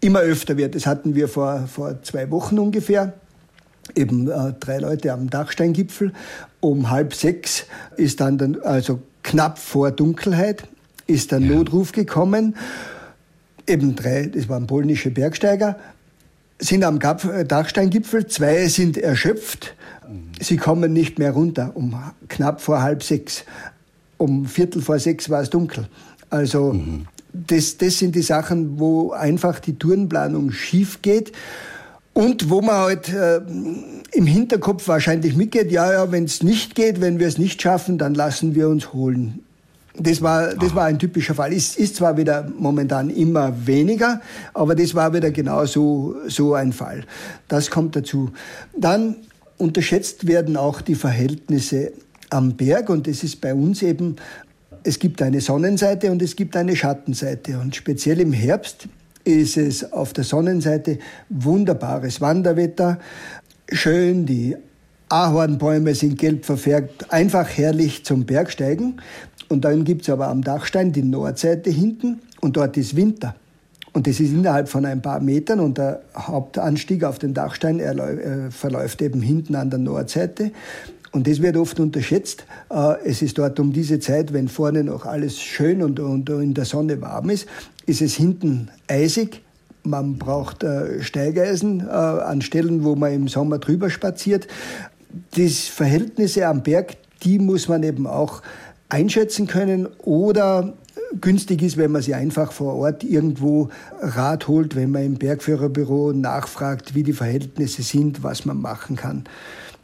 immer öfter wird. Das hatten wir vor, vor zwei Wochen ungefähr. Eben äh, drei Leute am Dachsteingipfel. Um halb sechs ist dann, dann also knapp vor Dunkelheit, ist der ja. Notruf gekommen. Eben drei, das waren polnische Bergsteiger, sind am Dachsteingipfel. Zwei sind erschöpft Sie kommen nicht mehr runter um knapp vor halb sechs. Um Viertel vor sechs war es dunkel. Also mhm. das, das sind die Sachen, wo einfach die Tourenplanung schief geht. Und wo man halt äh, im Hinterkopf wahrscheinlich mitgeht, ja, ja, wenn es nicht geht, wenn wir es nicht schaffen, dann lassen wir uns holen. Das war, das war ein typischer Fall. Ist, ist zwar wieder momentan immer weniger, aber das war wieder genau so, so ein Fall. Das kommt dazu. Dann Unterschätzt werden auch die Verhältnisse am Berg und es ist bei uns eben, es gibt eine Sonnenseite und es gibt eine Schattenseite und speziell im Herbst ist es auf der Sonnenseite wunderbares Wanderwetter, schön, die Ahornbäume sind gelb verfärbt, einfach herrlich zum Bergsteigen. Und dann gibt es aber am Dachstein die Nordseite hinten und dort ist Winter. Und das ist innerhalb von ein paar Metern und der Hauptanstieg auf den Dachstein äh, verläuft eben hinten an der Nordseite. Und das wird oft unterschätzt. Äh, es ist dort um diese Zeit, wenn vorne noch alles schön und, in der Sonne warm ist, ist es hinten eisig. Man braucht äh, Steigeisen an Stellen, wo man im Sommer drüber spaziert. Die Verhältnisse am Berg, die muss man eben auch einschätzen können oder günstig ist, wenn man sie einfach vor Ort irgendwo Rat holt, wenn man im Bergführerbüro nachfragt, wie die Verhältnisse sind, was man machen kann.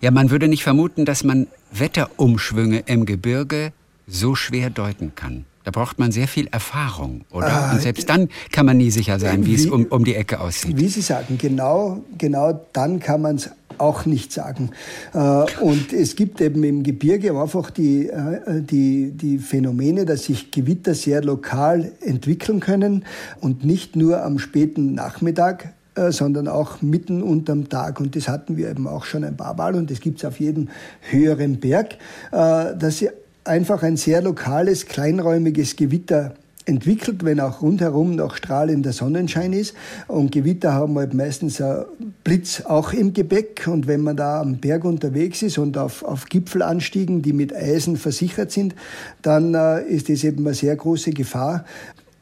Ja, man würde nicht vermuten, dass man Wetterumschwünge im Gebirge so schwer deuten kann. Da braucht man sehr viel Erfahrung, oder? Äh, und selbst dann kann man nie sicher sein, wie, wie es um, um die Ecke aussieht. Wie Sie sagen, genau, genau dann kann man es auch nicht sagen. Äh, und es gibt eben im Gebirge einfach die, äh, die, die Phänomene, dass sich Gewitter sehr lokal entwickeln können und nicht nur am späten Nachmittag, äh, sondern auch mitten unterm Tag. Und das hatten wir eben auch schon ein paar Mal und das gibt es auf jedem höheren Berg, dass sie einfach ein sehr lokales, kleinräumiges Gewitter entwickelt, wenn auch rundherum noch strahlender Sonnenschein ist. Und Gewitter haben halt meistens ein Blitz auch im Gepäck. Und wenn man da am Berg unterwegs ist und auf, auf Gipfelanstiegen, die mit Eisen versichert sind, dann äh, ist das eben eine sehr große Gefahr,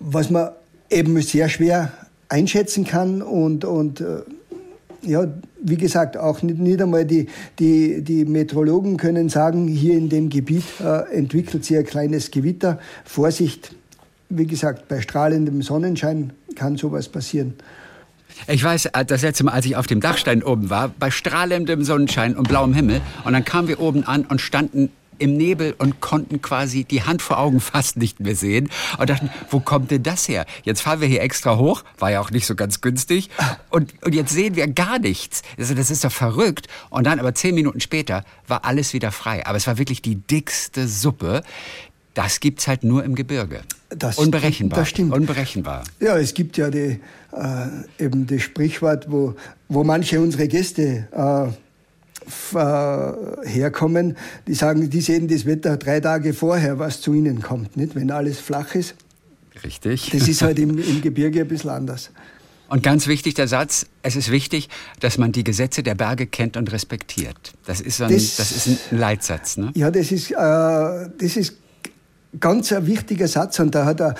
was man eben sehr schwer einschätzen kann und, und äh, ja, wie gesagt, auch nicht, nicht einmal die, die, die Meteorologen können sagen, hier in dem Gebiet äh, entwickelt sich ein kleines Gewitter. Vorsicht, wie gesagt, bei strahlendem Sonnenschein kann sowas passieren. Ich weiß, äh, das letzte Mal, als ich auf dem Dachstein oben war, bei strahlendem Sonnenschein und blauem Himmel, und dann kamen wir oben an und standen im Nebel und konnten quasi die Hand vor Augen fast nicht mehr sehen und dachten, wo kommt denn das her? Jetzt fahren wir hier extra hoch, war ja auch nicht so ganz günstig und, und jetzt sehen wir gar nichts. Also das ist doch verrückt. Und dann aber zehn Minuten später war alles wieder frei. Aber es war wirklich die dickste Suppe. Das gibt's halt nur im Gebirge. Das Unberechenbar. Das stimmt. Unberechenbar. Ja, es gibt ja die, äh, eben das Sprichwort, wo, wo manche unsere Gäste äh, äh, herkommen, die sagen, die sehen das Wetter drei Tage vorher, was zu ihnen kommt, nicht? wenn alles flach ist. Richtig. Das ist halt im, im Gebirge ein bisschen anders. Und ganz wichtig der Satz, es ist wichtig, dass man die Gesetze der Berge kennt und respektiert. Das ist ein, das, das ist ein Leitsatz. Ne? Ja, das ist, äh, das ist ganz ein wichtiger Satz und da hat er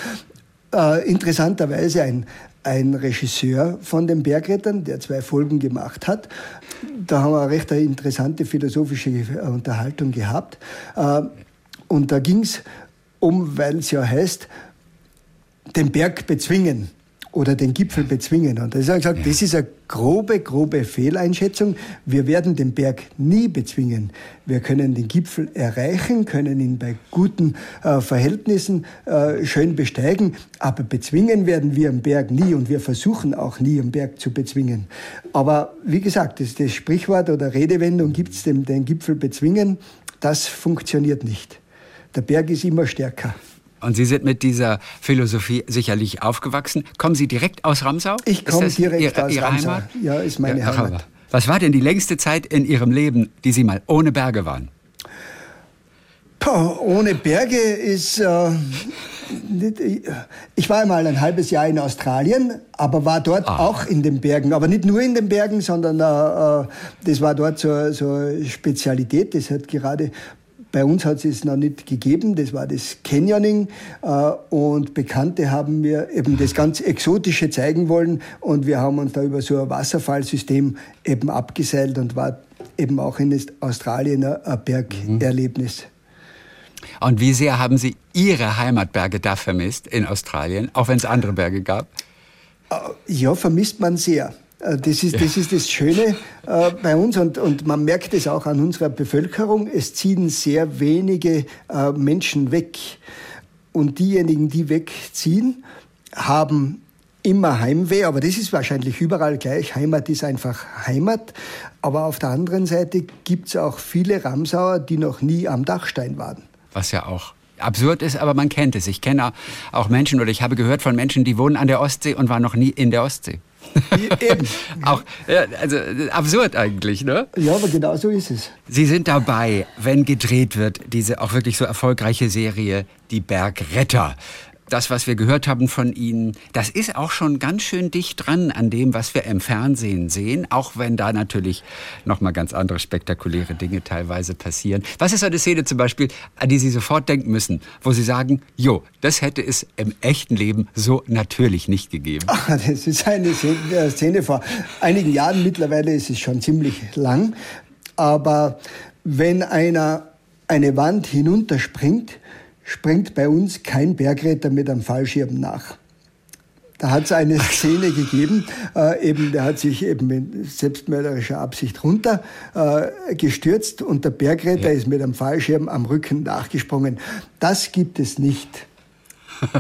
äh, interessanterweise ein, ein Regisseur von den Bergrettern, der zwei Folgen gemacht hat. Da haben wir eine recht interessante philosophische Unterhaltung gehabt. Äh, und da ging es um, weil es ja heißt, den Berg bezwingen oder den Gipfel bezwingen. Und da ist er gesagt, das ist eine grobe, grobe Fehleinschätzung. Wir werden den Berg nie bezwingen. Wir können den Gipfel erreichen, können ihn bei guten äh, Verhältnissen äh, schön besteigen, aber bezwingen werden wir am Berg nie und wir versuchen auch nie am Berg zu bezwingen. Aber wie gesagt, das, das Sprichwort oder Redewendung gibt es den, den Gipfel bezwingen, das funktioniert nicht. Der Berg ist immer stärker. Und Sie sind mit dieser Philosophie sicherlich aufgewachsen. Kommen Sie direkt aus Ramsau? Ich komme direkt Ihre, aus Ihre Ramsau. Heimat? Ja, ist meine ja, Heimat. Was war denn die längste Zeit in Ihrem Leben, die Sie mal ohne Berge waren? Puh, ohne Berge ist. Äh, nicht, ich war einmal ein halbes Jahr in Australien, aber war dort ah. auch in den Bergen. Aber nicht nur in den Bergen, sondern äh, äh das war dort so, so Spezialität. Das hat gerade bei uns hat es noch nicht gegeben, das war das Canyoning äh, und Bekannte haben mir eben das ganz Exotische zeigen wollen und wir haben uns da über so ein Wasserfallsystem eben abgeseilt und war eben auch in Australien ein Bergerlebnis. Und wie sehr haben Sie Ihre Heimatberge da vermisst in Australien, auch wenn es andere Berge gab? Äh, ja, vermisst man sehr. Äh, das ist, das ist das Schöne äh, bei uns und, und man merkt es auch an unserer Bevölkerung. Es ziehen sehr wenige äh, Menschen weg. Und diejenigen, die wegziehen, haben immer Heimweh, aber das ist wahrscheinlich überall gleich. Heimat ist einfach Heimat. Aber auf der anderen Seite gibt es auch viele Ramsauer, die noch nie am Dachstein waren. Was ja auch absurd ist, aber man kennt es. Ich kenne auch Menschen oder ich habe gehört von Menschen, die wohnen an der Ostsee und waren noch nie in der Ostsee. Eben. auch, ja, also absurd eigentlich, ne? Ja, aber genau so ist es. Sie sind dabei, wenn gedreht wird, diese auch wirklich so erfolgreiche Serie Die Bergretter das, was wir gehört haben von Ihnen, das ist auch schon ganz schön dicht dran an dem, was wir im Fernsehen sehen, auch wenn da natürlich noch mal ganz andere spektakuläre Dinge teilweise passieren. Was ist eine Szene zum Beispiel, an die Sie sofort denken müssen, wo Sie sagen, jo, das hätte es im echten Leben so natürlich nicht gegeben? Ach, das ist eine Szene vor einigen Jahren, mittlerweile ist es schon ziemlich lang, aber wenn einer eine Wand hinunterspringt, springt bei uns kein Bergretter mit einem Fallschirm nach. Da hat es eine Szene gegeben, äh, eben, der hat sich eben mit selbstmörderischer Absicht runter äh, und der Bergretter ja. ist mit einem Fallschirm am Rücken nachgesprungen. Das gibt es nicht.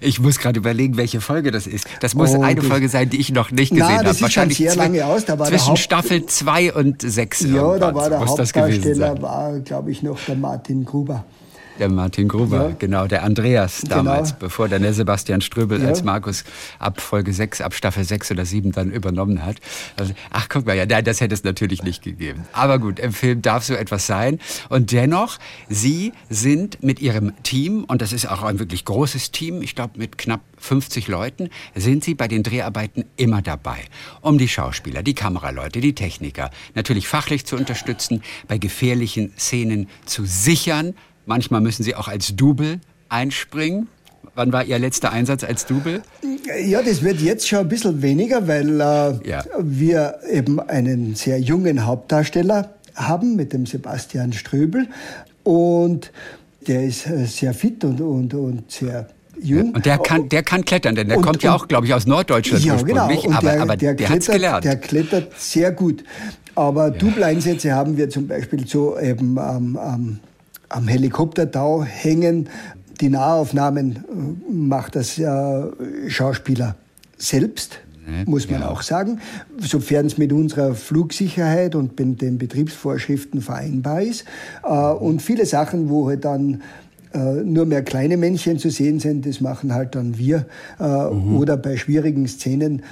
ich muss gerade überlegen, welche Folge das ist. Das muss oh, eine das Folge sein, die ich noch nicht gesehen habe. Wahrscheinlich sehr lange aus. Zwischen Staffel 2 und 6. Ja, da war der Hauptdarsteller, war, glaube ich, noch der Martin Gruber. Der Martin Gruber, ja. genau, der Andreas genau. damals, genau. bevor dann der Sebastian Ströbel ja. als Markus ab Folge 6, ab Staffel 6 oder 7 dann übernommen hat. Also, ach, guck mal, ja, das hätte es natürlich nicht gegeben. Aber gut, im Film darf so etwas sein. Und dennoch, Sie sind mit Ihrem Team, und das ist auch ein wirklich großes Team, ich glaube mit knapp 50 Leuten, sind Sie bei den Dreharbeiten immer dabei, um die Schauspieler, die Kameraleute, die Techniker natürlich fachlich zu unterstützen, bei gefährlichen Szenen zu sichern, Manchmal müssen Sie auch als Double einspringen. Wann war Ihr letzter Einsatz als Double? Ja, das wird jetzt schon ein bisschen weniger, weil äh, ja. wir eben einen sehr jungen Hauptdarsteller haben mit dem Sebastian Ströbel. Und der ist äh, sehr fit und, und, und sehr jung. Und der kann, der kann klettern, denn der und, kommt ja auch, glaube ich, aus Norddeutschland ja, genau. Und aber, der, aber der, der hat gelernt. Der klettert sehr gut. Aber ja. Double-Einsätze haben wir zum Beispiel so eben am ähm, am Helikoptertau hängen. Die Nahaufnahmen äh, macht das Schauspieler selbst, muss man ja. auch sagen, sofern es mit unserer Flugsicherheit und den Betriebsvorschriften vereinbar ist. Äh, und viele Sachen, wo halt dann äh, nur mehr kleine Männchen zu sehen sind, das machen halt dann wir. Mhm. Oder bei schwierigen Szenen,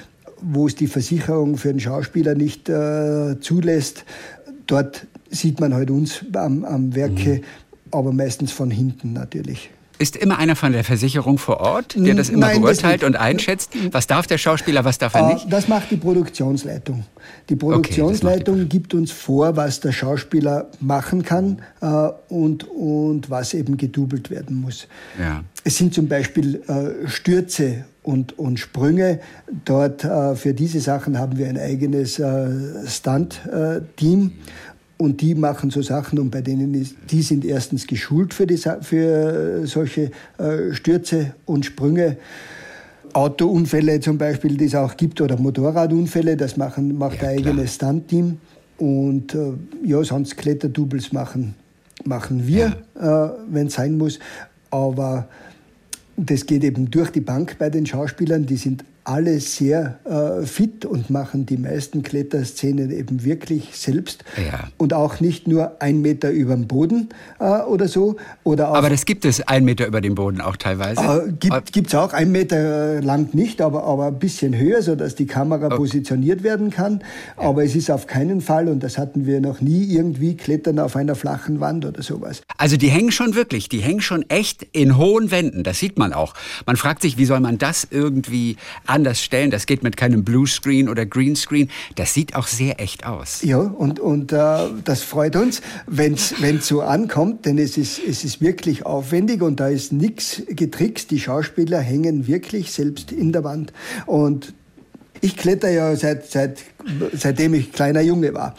wo es die Versicherung für einen Schauspieler nicht zulässt, dort sieht man halt uns am, am Werke mhm aber meistens von hinten natürlich. Ist immer einer von der Versicherung vor Ort, der das immer Nein, beurteilt das und einschätzt? Was darf der Schauspieler, was darf er ah, nicht? Das macht die Produktionsleitung. Die Produktionsleitung okay, gibt uns vor, was der Schauspieler machen kann äh, und, und was eben gedoubelt werden muss. Ja. Es sind zum Beispiel äh, Stürze und, und Sprünge. Dort äh, für diese Sachen haben wir ein eigenes äh, Stunt-Team. Äh, und die machen so Sachen und bei denen ist, die sind erstens geschult für, die, für solche äh, Stürze und Sprünge. Autounfälle zum Beispiel, die es auch gibt, oder Motorradunfälle, das machen, macht ja, ein eigenes Stunt-Team. Und äh, ja, sonst Kletterdoubles machen, machen wir, ja. äh, wenn es sein muss. Aber das geht eben durch die Bank bei den Schauspielern. Die sind alle sehr äh, fit und machen die meisten Kletterszenen eben wirklich selbst. Ja. Und auch nicht nur ein Meter über dem Boden äh, oder so. Oder aber das gibt es ein Meter über dem Boden auch teilweise? Äh, gibt es auch, ein Meter lang nicht, aber, aber ein bisschen höher, sodass die Kamera okay. positioniert werden kann. Ja. Aber es ist auf keinen Fall, und das hatten wir noch nie, irgendwie Klettern auf einer flachen Wand oder sowas. Also die hängen schon wirklich, die hängen schon echt in hohen Wänden, das sieht man auch. Man fragt sich, wie soll man das irgendwie anders stellen. Das geht mit keinem Bluescreen oder Greenscreen. Das sieht auch sehr echt aus. Ja, und, und äh, das freut uns, wenn es so ankommt, denn es ist, es ist wirklich aufwendig und da ist nichts getrickst. Die Schauspieler hängen wirklich selbst in der Wand. Und ich kletter ja seit, seit, seitdem ich kleiner Junge war.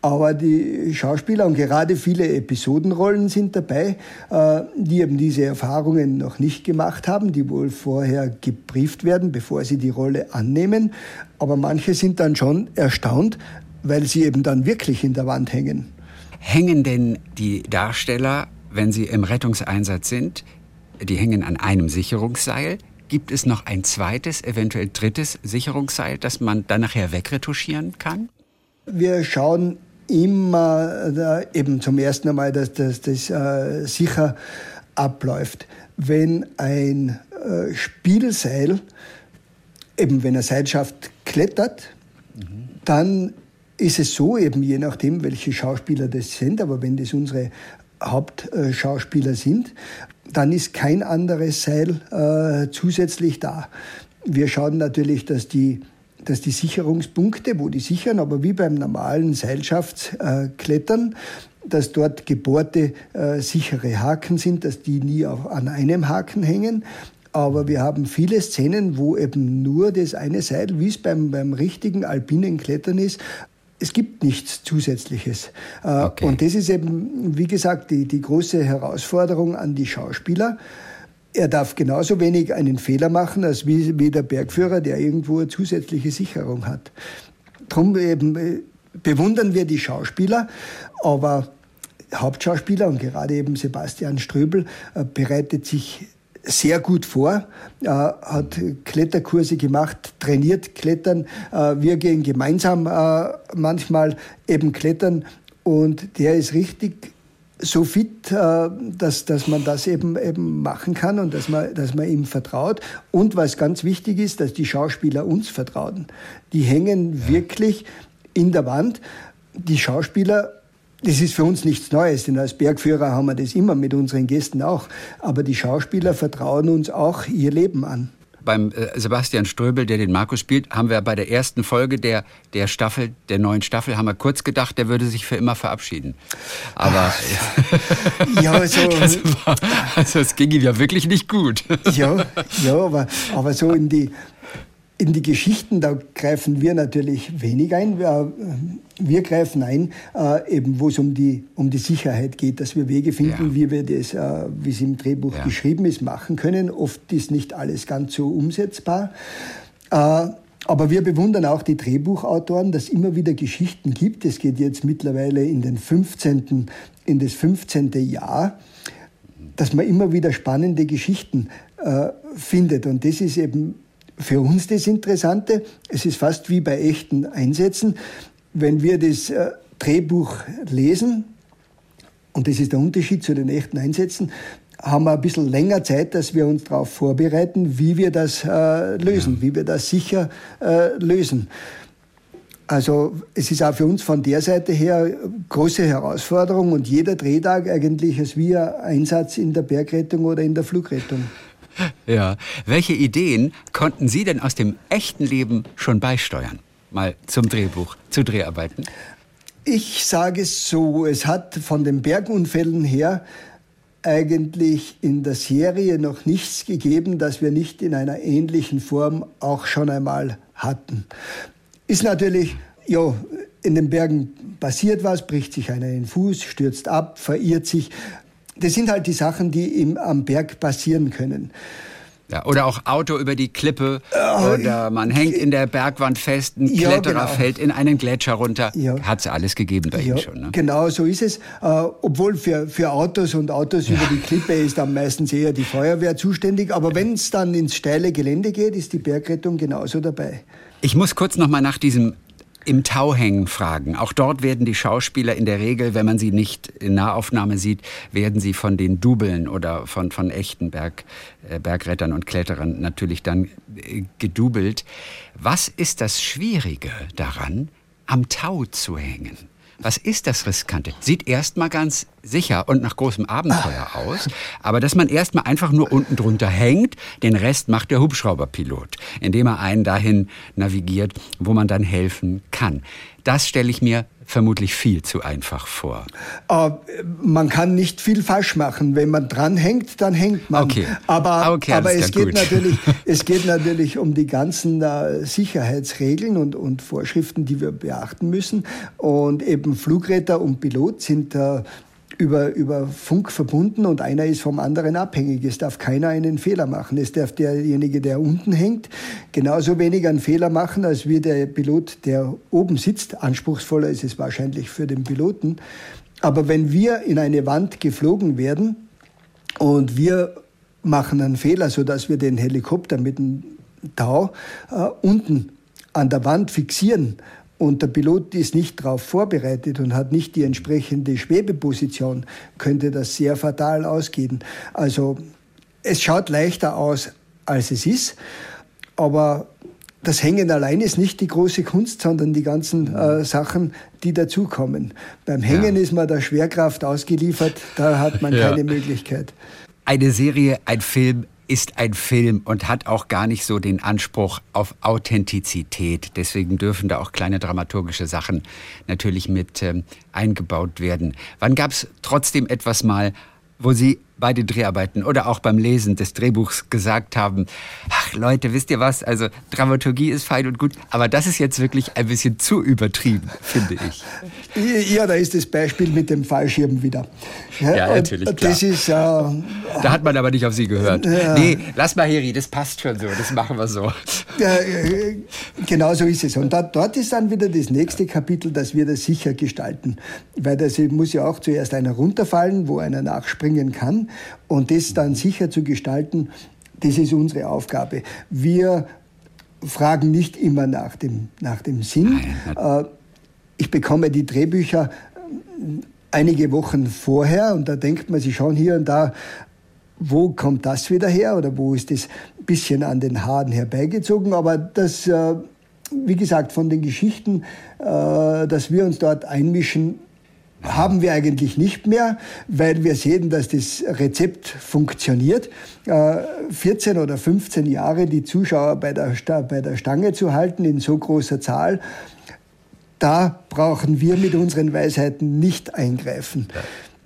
Aber die Schauspieler und gerade viele Episodenrollen sind dabei, äh, die eben diese Erfahrungen noch nicht gemacht haben, die wohl vorher gebrieft werden, bevor sie die Rolle annehmen. Aber manche sind dann schon erstaunt, weil sie eben dann wirklich in der Wand hängen. Hängen denn die Darsteller, wenn sie im Rettungseinsatz sind, die hängen an einem Sicherungsseil? Gibt es noch ein zweites, eventuell drittes Sicherungsseil, das man dann nachher wegretuschieren kann? Wir schauen immer äh, eben zum ersten Mal, dass das, das äh, sicher abläuft. Wenn ein äh, Spielseil, eben wenn eine Seilschaft klettert, mhm. dann ist es so, eben je nachdem, welche Schauspieler das sind, aber wenn das unsere Hauptschauspieler sind, dann ist kein anderes Seil äh, zusätzlich da. Wir schauen natürlich, dass die dass die Sicherungspunkte, wo die sichern, aber wie beim normalen Seilschaftsklettern, dass dort gebohrte äh, sichere Haken sind, dass die nie auf, an einem Haken hängen. Aber wir haben viele Szenen, wo eben nur das eine Seil, wie es beim, beim richtigen alpinen Klettern ist, es gibt nichts Zusätzliches. Äh, okay. Und das ist eben, wie gesagt, die, die große Herausforderung an die Schauspieler er darf genauso wenig einen Fehler machen, als wie, wie der Bergführer, der irgendwo eine zusätzliche Sicherung hat. Darum eben äh, bewundern wir die Schauspieler, aber Hauptschauspieler und gerade eben Sebastian Ströbel äh, bereitet sich sehr gut vor, äh, hat Kletterkurse gemacht, trainiert Klettern. Äh, wir gehen gemeinsam äh, manchmal eben klettern und der ist richtig so fit, äh, dass, dass man das eben, eben machen kann und dass man, dass man ihm vertraut. Und was ganz wichtig ist, dass die Schauspieler uns vertrauen. Die hängen wirklich in der Wand. Die Schauspieler das ist für uns nichts Neues, denn als Bergführer haben wir das immer mit unseren Gästen auch. Aber die Schauspieler vertrauen uns auch ihr Leben an. Beim äh, Sebastian Ströbel, der den Markus spielt, haben wir bei der ersten Folge der, der Staffel, der neuen Staffel, haben wir kurz gedacht, der würde sich für immer verabschieden. Aber ja, also, das war, also es ging ihm ja wirklich nicht gut. Ja, ja, aber, aber so in die in die Geschichten, da greifen wir natürlich wenig ein. Wir, wir greifen ein, äh, eben wo es um die, um die Sicherheit geht, dass wir Wege finden, ja. wie wir das, äh, wie es im Drehbuch ja. geschrieben ist, machen können. Oft ist nicht alles ganz so umsetzbar. Äh, aber wir bewundern auch die Drehbuchautoren, dass immer wieder Geschichten gibt. Es geht jetzt mittlerweile in, den 15., in das 15. Jahr, dass man immer wieder spannende Geschichten äh, findet. Und das ist eben für uns das Interessante. Es ist fast wie bei echten Einsätzen. Wenn wir das äh, Drehbuch lesen, und das ist der Unterschied zu den echten Einsätzen, haben wir ein bisschen länger Zeit, dass wir uns darauf vorbereiten, wie wir das äh, lösen, wie wir das sicher äh, lösen. Also es ist auch für uns von der Seite her große Herausforderung und jeder Drehtag eigentlich ist wie ein Einsatz in der Bergrettung oder in der Flugrettung. Ja. Welche Ideen konnten Sie denn aus dem echten Leben schon beisteuern? Mal zum Drehbuch, zu Dreharbeiten. Ich sage es so, es hat von den Bergunfällen her eigentlich in der Serie noch nichts gegeben, das wir nicht in einer ähnlichen Form auch schon einmal hatten. Ist natürlich, ja, in den Bergen passiert was, bricht sich einer den Fuß, stürzt ab, verirrt sich das sind halt die Sachen, die im, am Berg passieren können. Ja, oder auch Auto über die Klippe äh, oder man hängt in der Bergwand fest, ein ja, Kletterer genau. fällt in einen Gletscher runter. Ja. Hat es alles gegeben bei ja, ihm schon. Ne? Genau, so ist es. Äh, obwohl für, für Autos und Autos über die Klippe ist dann meistens eher die Feuerwehr zuständig. Aber wenn es dann ins steile Gelände geht, ist die Bergrettung genauso dabei. Ich muss kurz noch mal nach diesem im Tau hängen fragen. Auch dort werden die Schauspieler in der Regel, wenn man sie nicht in Nahaufnahme sieht, werden sie von den Dubeln oder von, von echten Berg, äh, Bergrettern und Kletterern natürlich dann äh, gedubelt. Was ist das Schwierige daran, am Tau zu hängen? Was ist das Riskante? Sieht erstmal ganz sicher und nach großem Abenteuer aus, aber dass man erstmal einfach nur unten drunter hängt, den Rest macht der Hubschrauberpilot, indem er einen dahin navigiert, wo man dann helfen kann. Das stelle ich mir vermutlich viel zu einfach vor. Uh, man kann nicht viel falsch machen. Wenn man dranhängt, dann hängt man. Okay. Aber, okay, aber es, geht natürlich, es geht natürlich um die ganzen uh, Sicherheitsregeln und, und Vorschriften, die wir beachten müssen. Und eben Flugretter und Pilot sind uh, über, über Funk verbunden und einer ist vom anderen abhängig. Es darf keiner einen Fehler machen. Es darf derjenige, der unten hängt, genauso wenig einen Fehler machen, als wie der Pilot, der oben sitzt. Anspruchsvoller ist es wahrscheinlich für den Piloten. Aber wenn wir in eine Wand geflogen werden und wir machen einen Fehler, sodass wir den Helikopter mit dem Tau äh, unten an der Wand fixieren und der Pilot ist nicht darauf vorbereitet und hat nicht die entsprechende Schwebeposition, könnte das sehr fatal ausgehen. Also es schaut leichter aus, als es ist, aber das Hängen allein ist nicht die große Kunst, sondern die ganzen äh, Sachen, die dazukommen. Beim Hängen ja. ist man der Schwerkraft ausgeliefert, da hat man ja. keine Möglichkeit. Eine Serie, ein Film, ist ein Film und hat auch gar nicht so den Anspruch auf Authentizität. Deswegen dürfen da auch kleine dramaturgische Sachen natürlich mit ähm, eingebaut werden. Wann gab es trotzdem etwas mal, wo Sie bei den Dreharbeiten oder auch beim Lesen des Drehbuchs gesagt haben, ach Leute, wisst ihr was, also Dramaturgie ist fein und gut, aber das ist jetzt wirklich ein bisschen zu übertrieben, finde ich. Ja, da ist das Beispiel mit dem Fallschirm wieder. Ja, ja natürlich, klar. Das ist, äh, da hat man aber nicht auf Sie gehört. Ja. Nee, lass mal, Heri, das passt schon so, das machen wir so. Äh, genau so ist es. Und da, dort ist dann wieder das nächste Kapitel, dass wir das sicher gestalten. Weil das muss ja auch zuerst einer runterfallen, wo einer nachspringen kann. Und das dann sicher zu gestalten, das ist unsere Aufgabe. Wir fragen nicht immer nach dem, nach dem Sinn. Äh, ich bekomme die Drehbücher einige Wochen vorher und da denkt man sich schon hier und da, wo kommt das wieder her oder wo ist das ein bisschen an den Haaren herbeigezogen. Aber das, äh, wie gesagt, von den Geschichten, äh, dass wir uns dort einmischen, haben wir eigentlich nicht mehr, weil wir sehen, dass das Rezept funktioniert. 14 äh, oder 15 Jahre die Zuschauer bei der, bei der Stange zu halten in so großer Zahl, da brauchen wir mit unseren Weisheiten nicht eingreifen.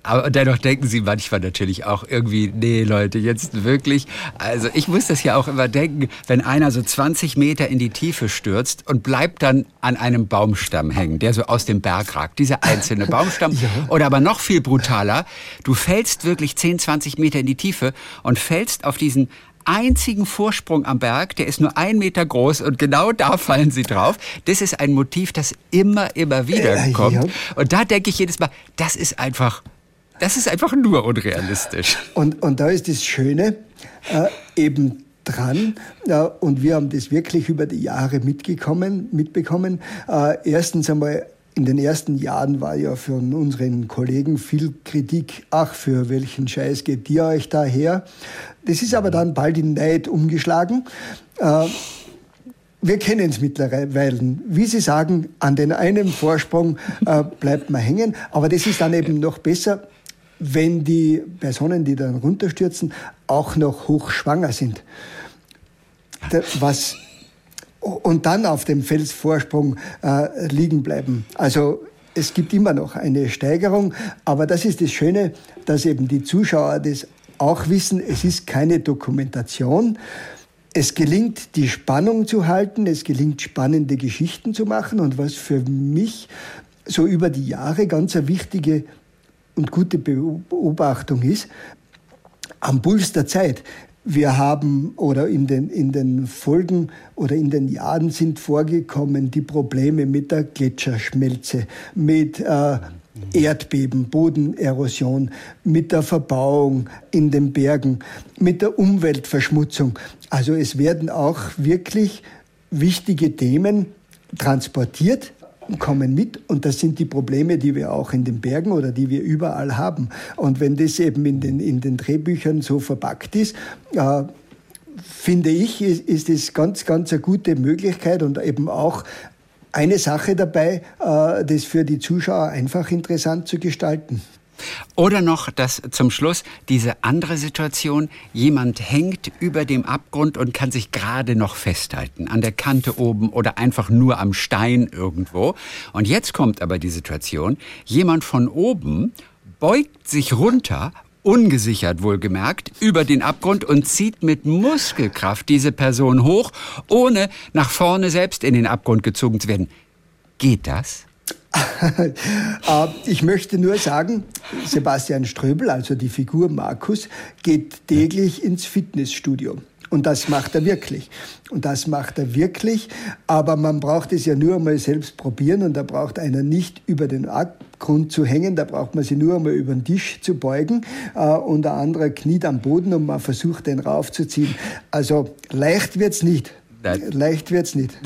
Aber dennoch denken sie manchmal natürlich auch irgendwie, nee Leute, jetzt wirklich. Also ich muss das ja auch immer denken, wenn einer so 20 Meter in die Tiefe stürzt und bleibt dann an einem Baumstamm hängen, der so aus dem Berg ragt, dieser einzelne Baumstamm. ja. Oder aber noch viel brutaler, du fällst wirklich 10, 20 Meter in die Tiefe und fällst auf diesen einzigen Vorsprung am Berg, der ist nur ein Meter groß und genau da fallen sie drauf. Das ist ein Motiv, das immer, immer wieder äh, kommt. Und da denke ich jedes Mal, das ist einfach das ist einfach nur unrealistisch. Und, und da ist das Schöne äh, eben dran äh, und wir haben das wirklich über die Jahre mitgekommen, mitbekommen. Äh, erstens einmal in den ersten Jahren war ja von unseren Kollegen viel Kritik, ach, für welchen Scheiß geht ihr euch da her? Das ist aber dann bald in Neid umgeschlagen. Äh, wir kennen es mittlerweile. Wie Sie sagen, an den einen Vorsprung äh, bleibt man hängen, aber das ist dann eben noch besser, wenn die Personen, die dann runterstürzen, auch noch hochschwanger sind. Was, und dann auf dem Felsvorsprung äh, liegen bleiben. Also es gibt immer noch eine Steigerung, aber das ist das Schöne, dass eben die Zuschauer das auch wissen, es ist keine Dokumentation. Es gelingt, die Spannung zu halten, es gelingt, spannende Geschichten zu machen und was für mich so über die Jahre ganz eine wichtige und gute Beobachtung ist, am Puls der Zeit. Wir haben oder in den, in den Folgen oder in den Jahren sind vorgekommen die Probleme mit der Gletscherschmelze, mit äh, Erdbeben, Bodenerosion, mit der Verbauung in den Bergen, mit der Umweltverschmutzung. Also es werden auch wirklich wichtige Themen transportiert, kommen mit und das sind die Probleme, die wir auch in den Bergen oder die wir überall haben. Und wenn das eben in den, in den Drehbüchern so verpackt ist, äh, finde ich, ist, ist es ganz, ganz eine gute Möglichkeit und eben auch eine Sache dabei, äh, das für die Zuschauer einfach interessant zu gestalten. Oder noch das zum Schluss, diese andere Situation, jemand hängt über dem Abgrund und kann sich gerade noch festhalten, an der Kante oben oder einfach nur am Stein irgendwo. Und jetzt kommt aber die Situation, jemand von oben beugt sich runter ungesichert wohlgemerkt, über den Abgrund und zieht mit Muskelkraft diese Person hoch, ohne nach vorne selbst in den Abgrund gezogen zu werden. Geht das? Äh, ich möchte nur sagen, Sebastian Ströbel, also die Figur Markus, geht täglich ins Fitnessstudio. Und das macht er wirklich. Und das macht er wirklich. Aber man braucht es ja nur einmal selbst probieren und da braucht einer nicht über den Abgrund zu hängen, da braucht man sie nur einmal über den Tisch zu beugen äh, und ein anderer kniet am Boden und man versucht, den raufzuziehen. Also leicht wird's nicht. Nein. Leicht wird's nicht.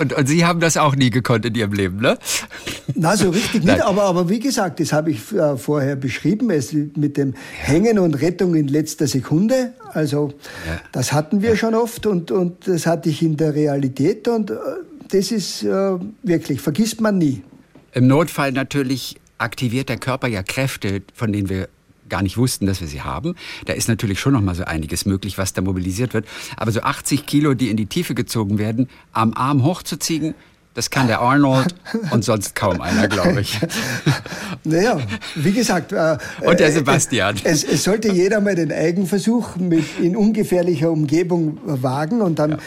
Und, und, Sie haben das auch nie gekonnt in Ihrem Leben, ne? Na, so richtig nicht, aber, aber wie gesagt, das habe ich äh, vorher beschrieben, es mit dem Hängen und Rettung in letzter Sekunde. Also ja. das hatten wir ja. schon oft und, und das hatte ich in der Realität und äh, das ist äh, wirklich, vergisst man nie. Im Notfall natürlich aktiviert der Körper ja Kräfte, von denen wir gar nicht wussten, dass wir sie haben. Da ist natürlich schon noch mal so einiges möglich, was da mobilisiert wird. Aber so 80 Kilo, die in die Tiefe gezogen werden, am Arm hochzuziehen, das kann der Arnold und sonst kaum einer, glaube ich. Naja, wie gesagt. Äh, und der äh, Sebastian. Es, es, sollte jeder mal den Eigenversuch mit in ungefährlicher Umgebung wagen und dann ja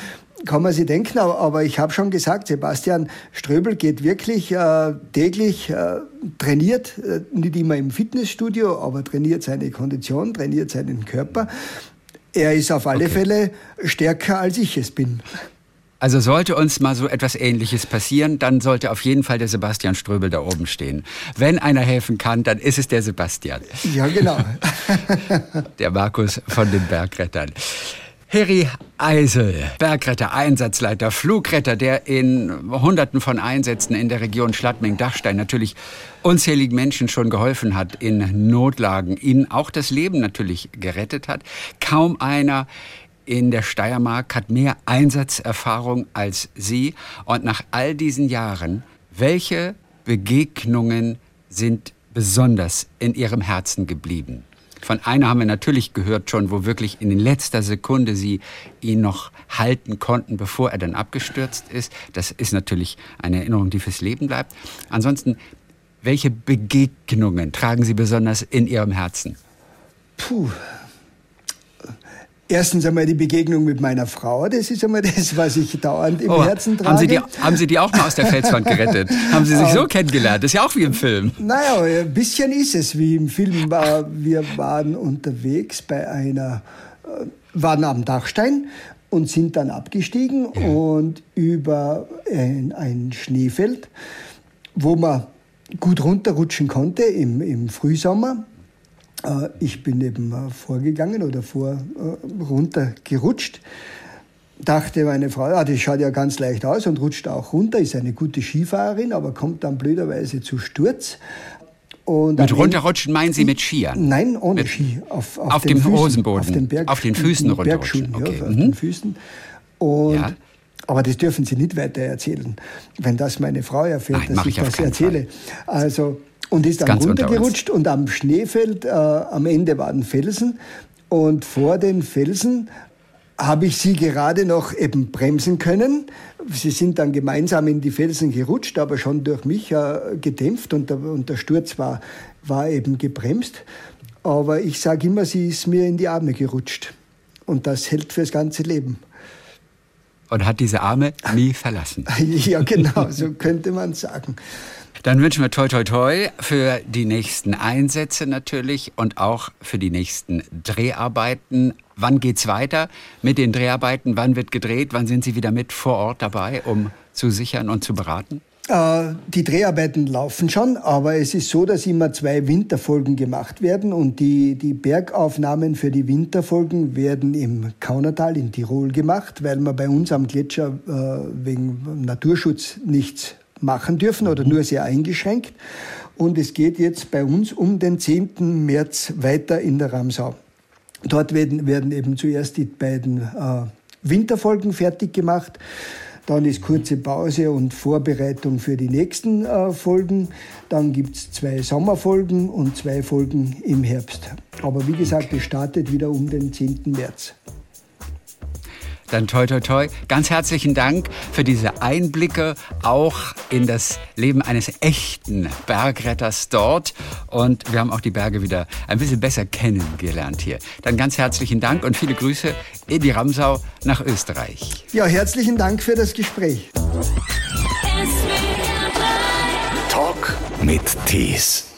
kann man sich denken, aber ich habe schon gesagt, Sebastian Ströbel geht wirklich äh, täglich, äh, trainiert, äh, nicht immer im Fitnessstudio, aber trainiert seine Kondition, trainiert seinen Körper. Er ist auf alle okay. Fälle stärker, als ich es bin. Also sollte uns mal so etwas Ähnliches passieren, dann sollte auf jeden Fall der Sebastian Ströbel da oben stehen. Wenn einer helfen kann, dann ist es der Sebastian. Ja, genau. der Markus von den Bergrettern. Harry Eisel, Bergretter, Einsatzleiter, Flugretter, der in Hunderten von Einsätzen in der Region Schladming-Dachstein natürlich unzähligen Menschen schon geholfen hat in Notlagen, ihnen auch das Leben natürlich gerettet hat. Kaum einer in der Steiermark hat mehr Einsatzerfahrung als Sie. Und nach all diesen Jahren, welche Begegnungen sind besonders in Ihrem Herzen geblieben? Von einer haben wir natürlich gehört schon, wo wirklich in letzter Sekunde Sie ihn noch halten konnten, bevor er dann abgestürzt ist. Das ist natürlich eine Erinnerung, die fürs Leben bleibt. Ansonsten, welche Begegnungen tragen Sie besonders in Ihrem Herzen? Puh, Erstens einmal die Begegnung mit meiner Frau, das ist einmal das, was ich dauernd im oh, Herzen trage. Haben Sie, die, haben Sie die auch mal aus der Felswand gerettet? haben Sie sich so kennengelernt? Das ist ja auch wie im Film. Naja, ein bisschen ist es wie im Film. Wir waren unterwegs bei einer, äh, waren am Dachstein und sind dann abgestiegen ja. und über ein, ein Schneefeld, wo man gut runterrutschen konnte im, im Frühsommer äh, ich bin eben äh, vorgegangen oder vor äh, runtergerutscht. Dachte meine Frau, ah, das schaut ja ganz leicht aus und rutscht auch runter, ist eine gute Skifahrerin, aber kommt dann blöderweise zu Sturz. Und mit runterrutschen meinen Sie mit Skiern? Nein, ohne mit, Ski. Auf, auf, auf dem Füßen, Hosenboden? Auf den, Berg, auf den Füßen runterrutschen? Okay. Ja, auf mhm. den Füßen. Und ja. Aber das dürfen Sie nicht weiter erzählen, wenn das meine Frau erfährt, Nein, dass ich, ich das erzähle. Fall. Also und ist dann runtergerutscht und am Schneefeld, äh, am Ende waren Felsen und vor den Felsen habe ich sie gerade noch eben bremsen können. Sie sind dann gemeinsam in die Felsen gerutscht, aber schon durch mich äh, gedämpft und der, und der Sturz war, war eben gebremst. Aber ich sage immer, sie ist mir in die Arme gerutscht. Und das hält fürs ganze Leben. Und hat diese Arme nie verlassen. ja, genau, so könnte man sagen. Dann wünschen wir toi toi toi für die nächsten Einsätze natürlich und auch für die nächsten Dreharbeiten. Wann geht's weiter mit den Dreharbeiten? Wann wird gedreht? Wann sind Sie wieder mit vor Ort dabei, um zu sichern und zu beraten? Äh, die Dreharbeiten laufen schon, aber es ist so, dass immer zwei Winterfolgen gemacht werden und die, die Bergaufnahmen für die Winterfolgen werden im Kaunertal in Tirol gemacht, weil man bei uns am Gletscher äh, wegen Naturschutz nichts machen dürfen oder nur sehr eingeschränkt. Und es geht jetzt bei uns um den 10. März weiter in der Ramsau. Dort werden, werden eben zuerst die beiden äh, Winterfolgen fertig gemacht. Dann ist kurze Pause und Vorbereitung für die nächsten äh, Folgen. Dann gibt es zwei Sommerfolgen und zwei Folgen im Herbst. Aber wie gesagt, es startet wieder um den 10. März. Dann toi toi toi. Ganz herzlichen Dank für diese Einblicke auch in das Leben eines echten Bergretters dort. Und wir haben auch die Berge wieder ein bisschen besser kennengelernt hier. Dann ganz herzlichen Dank und viele Grüße in die Ramsau nach Österreich. Ja, herzlichen Dank für das Gespräch. Talk mit Tees.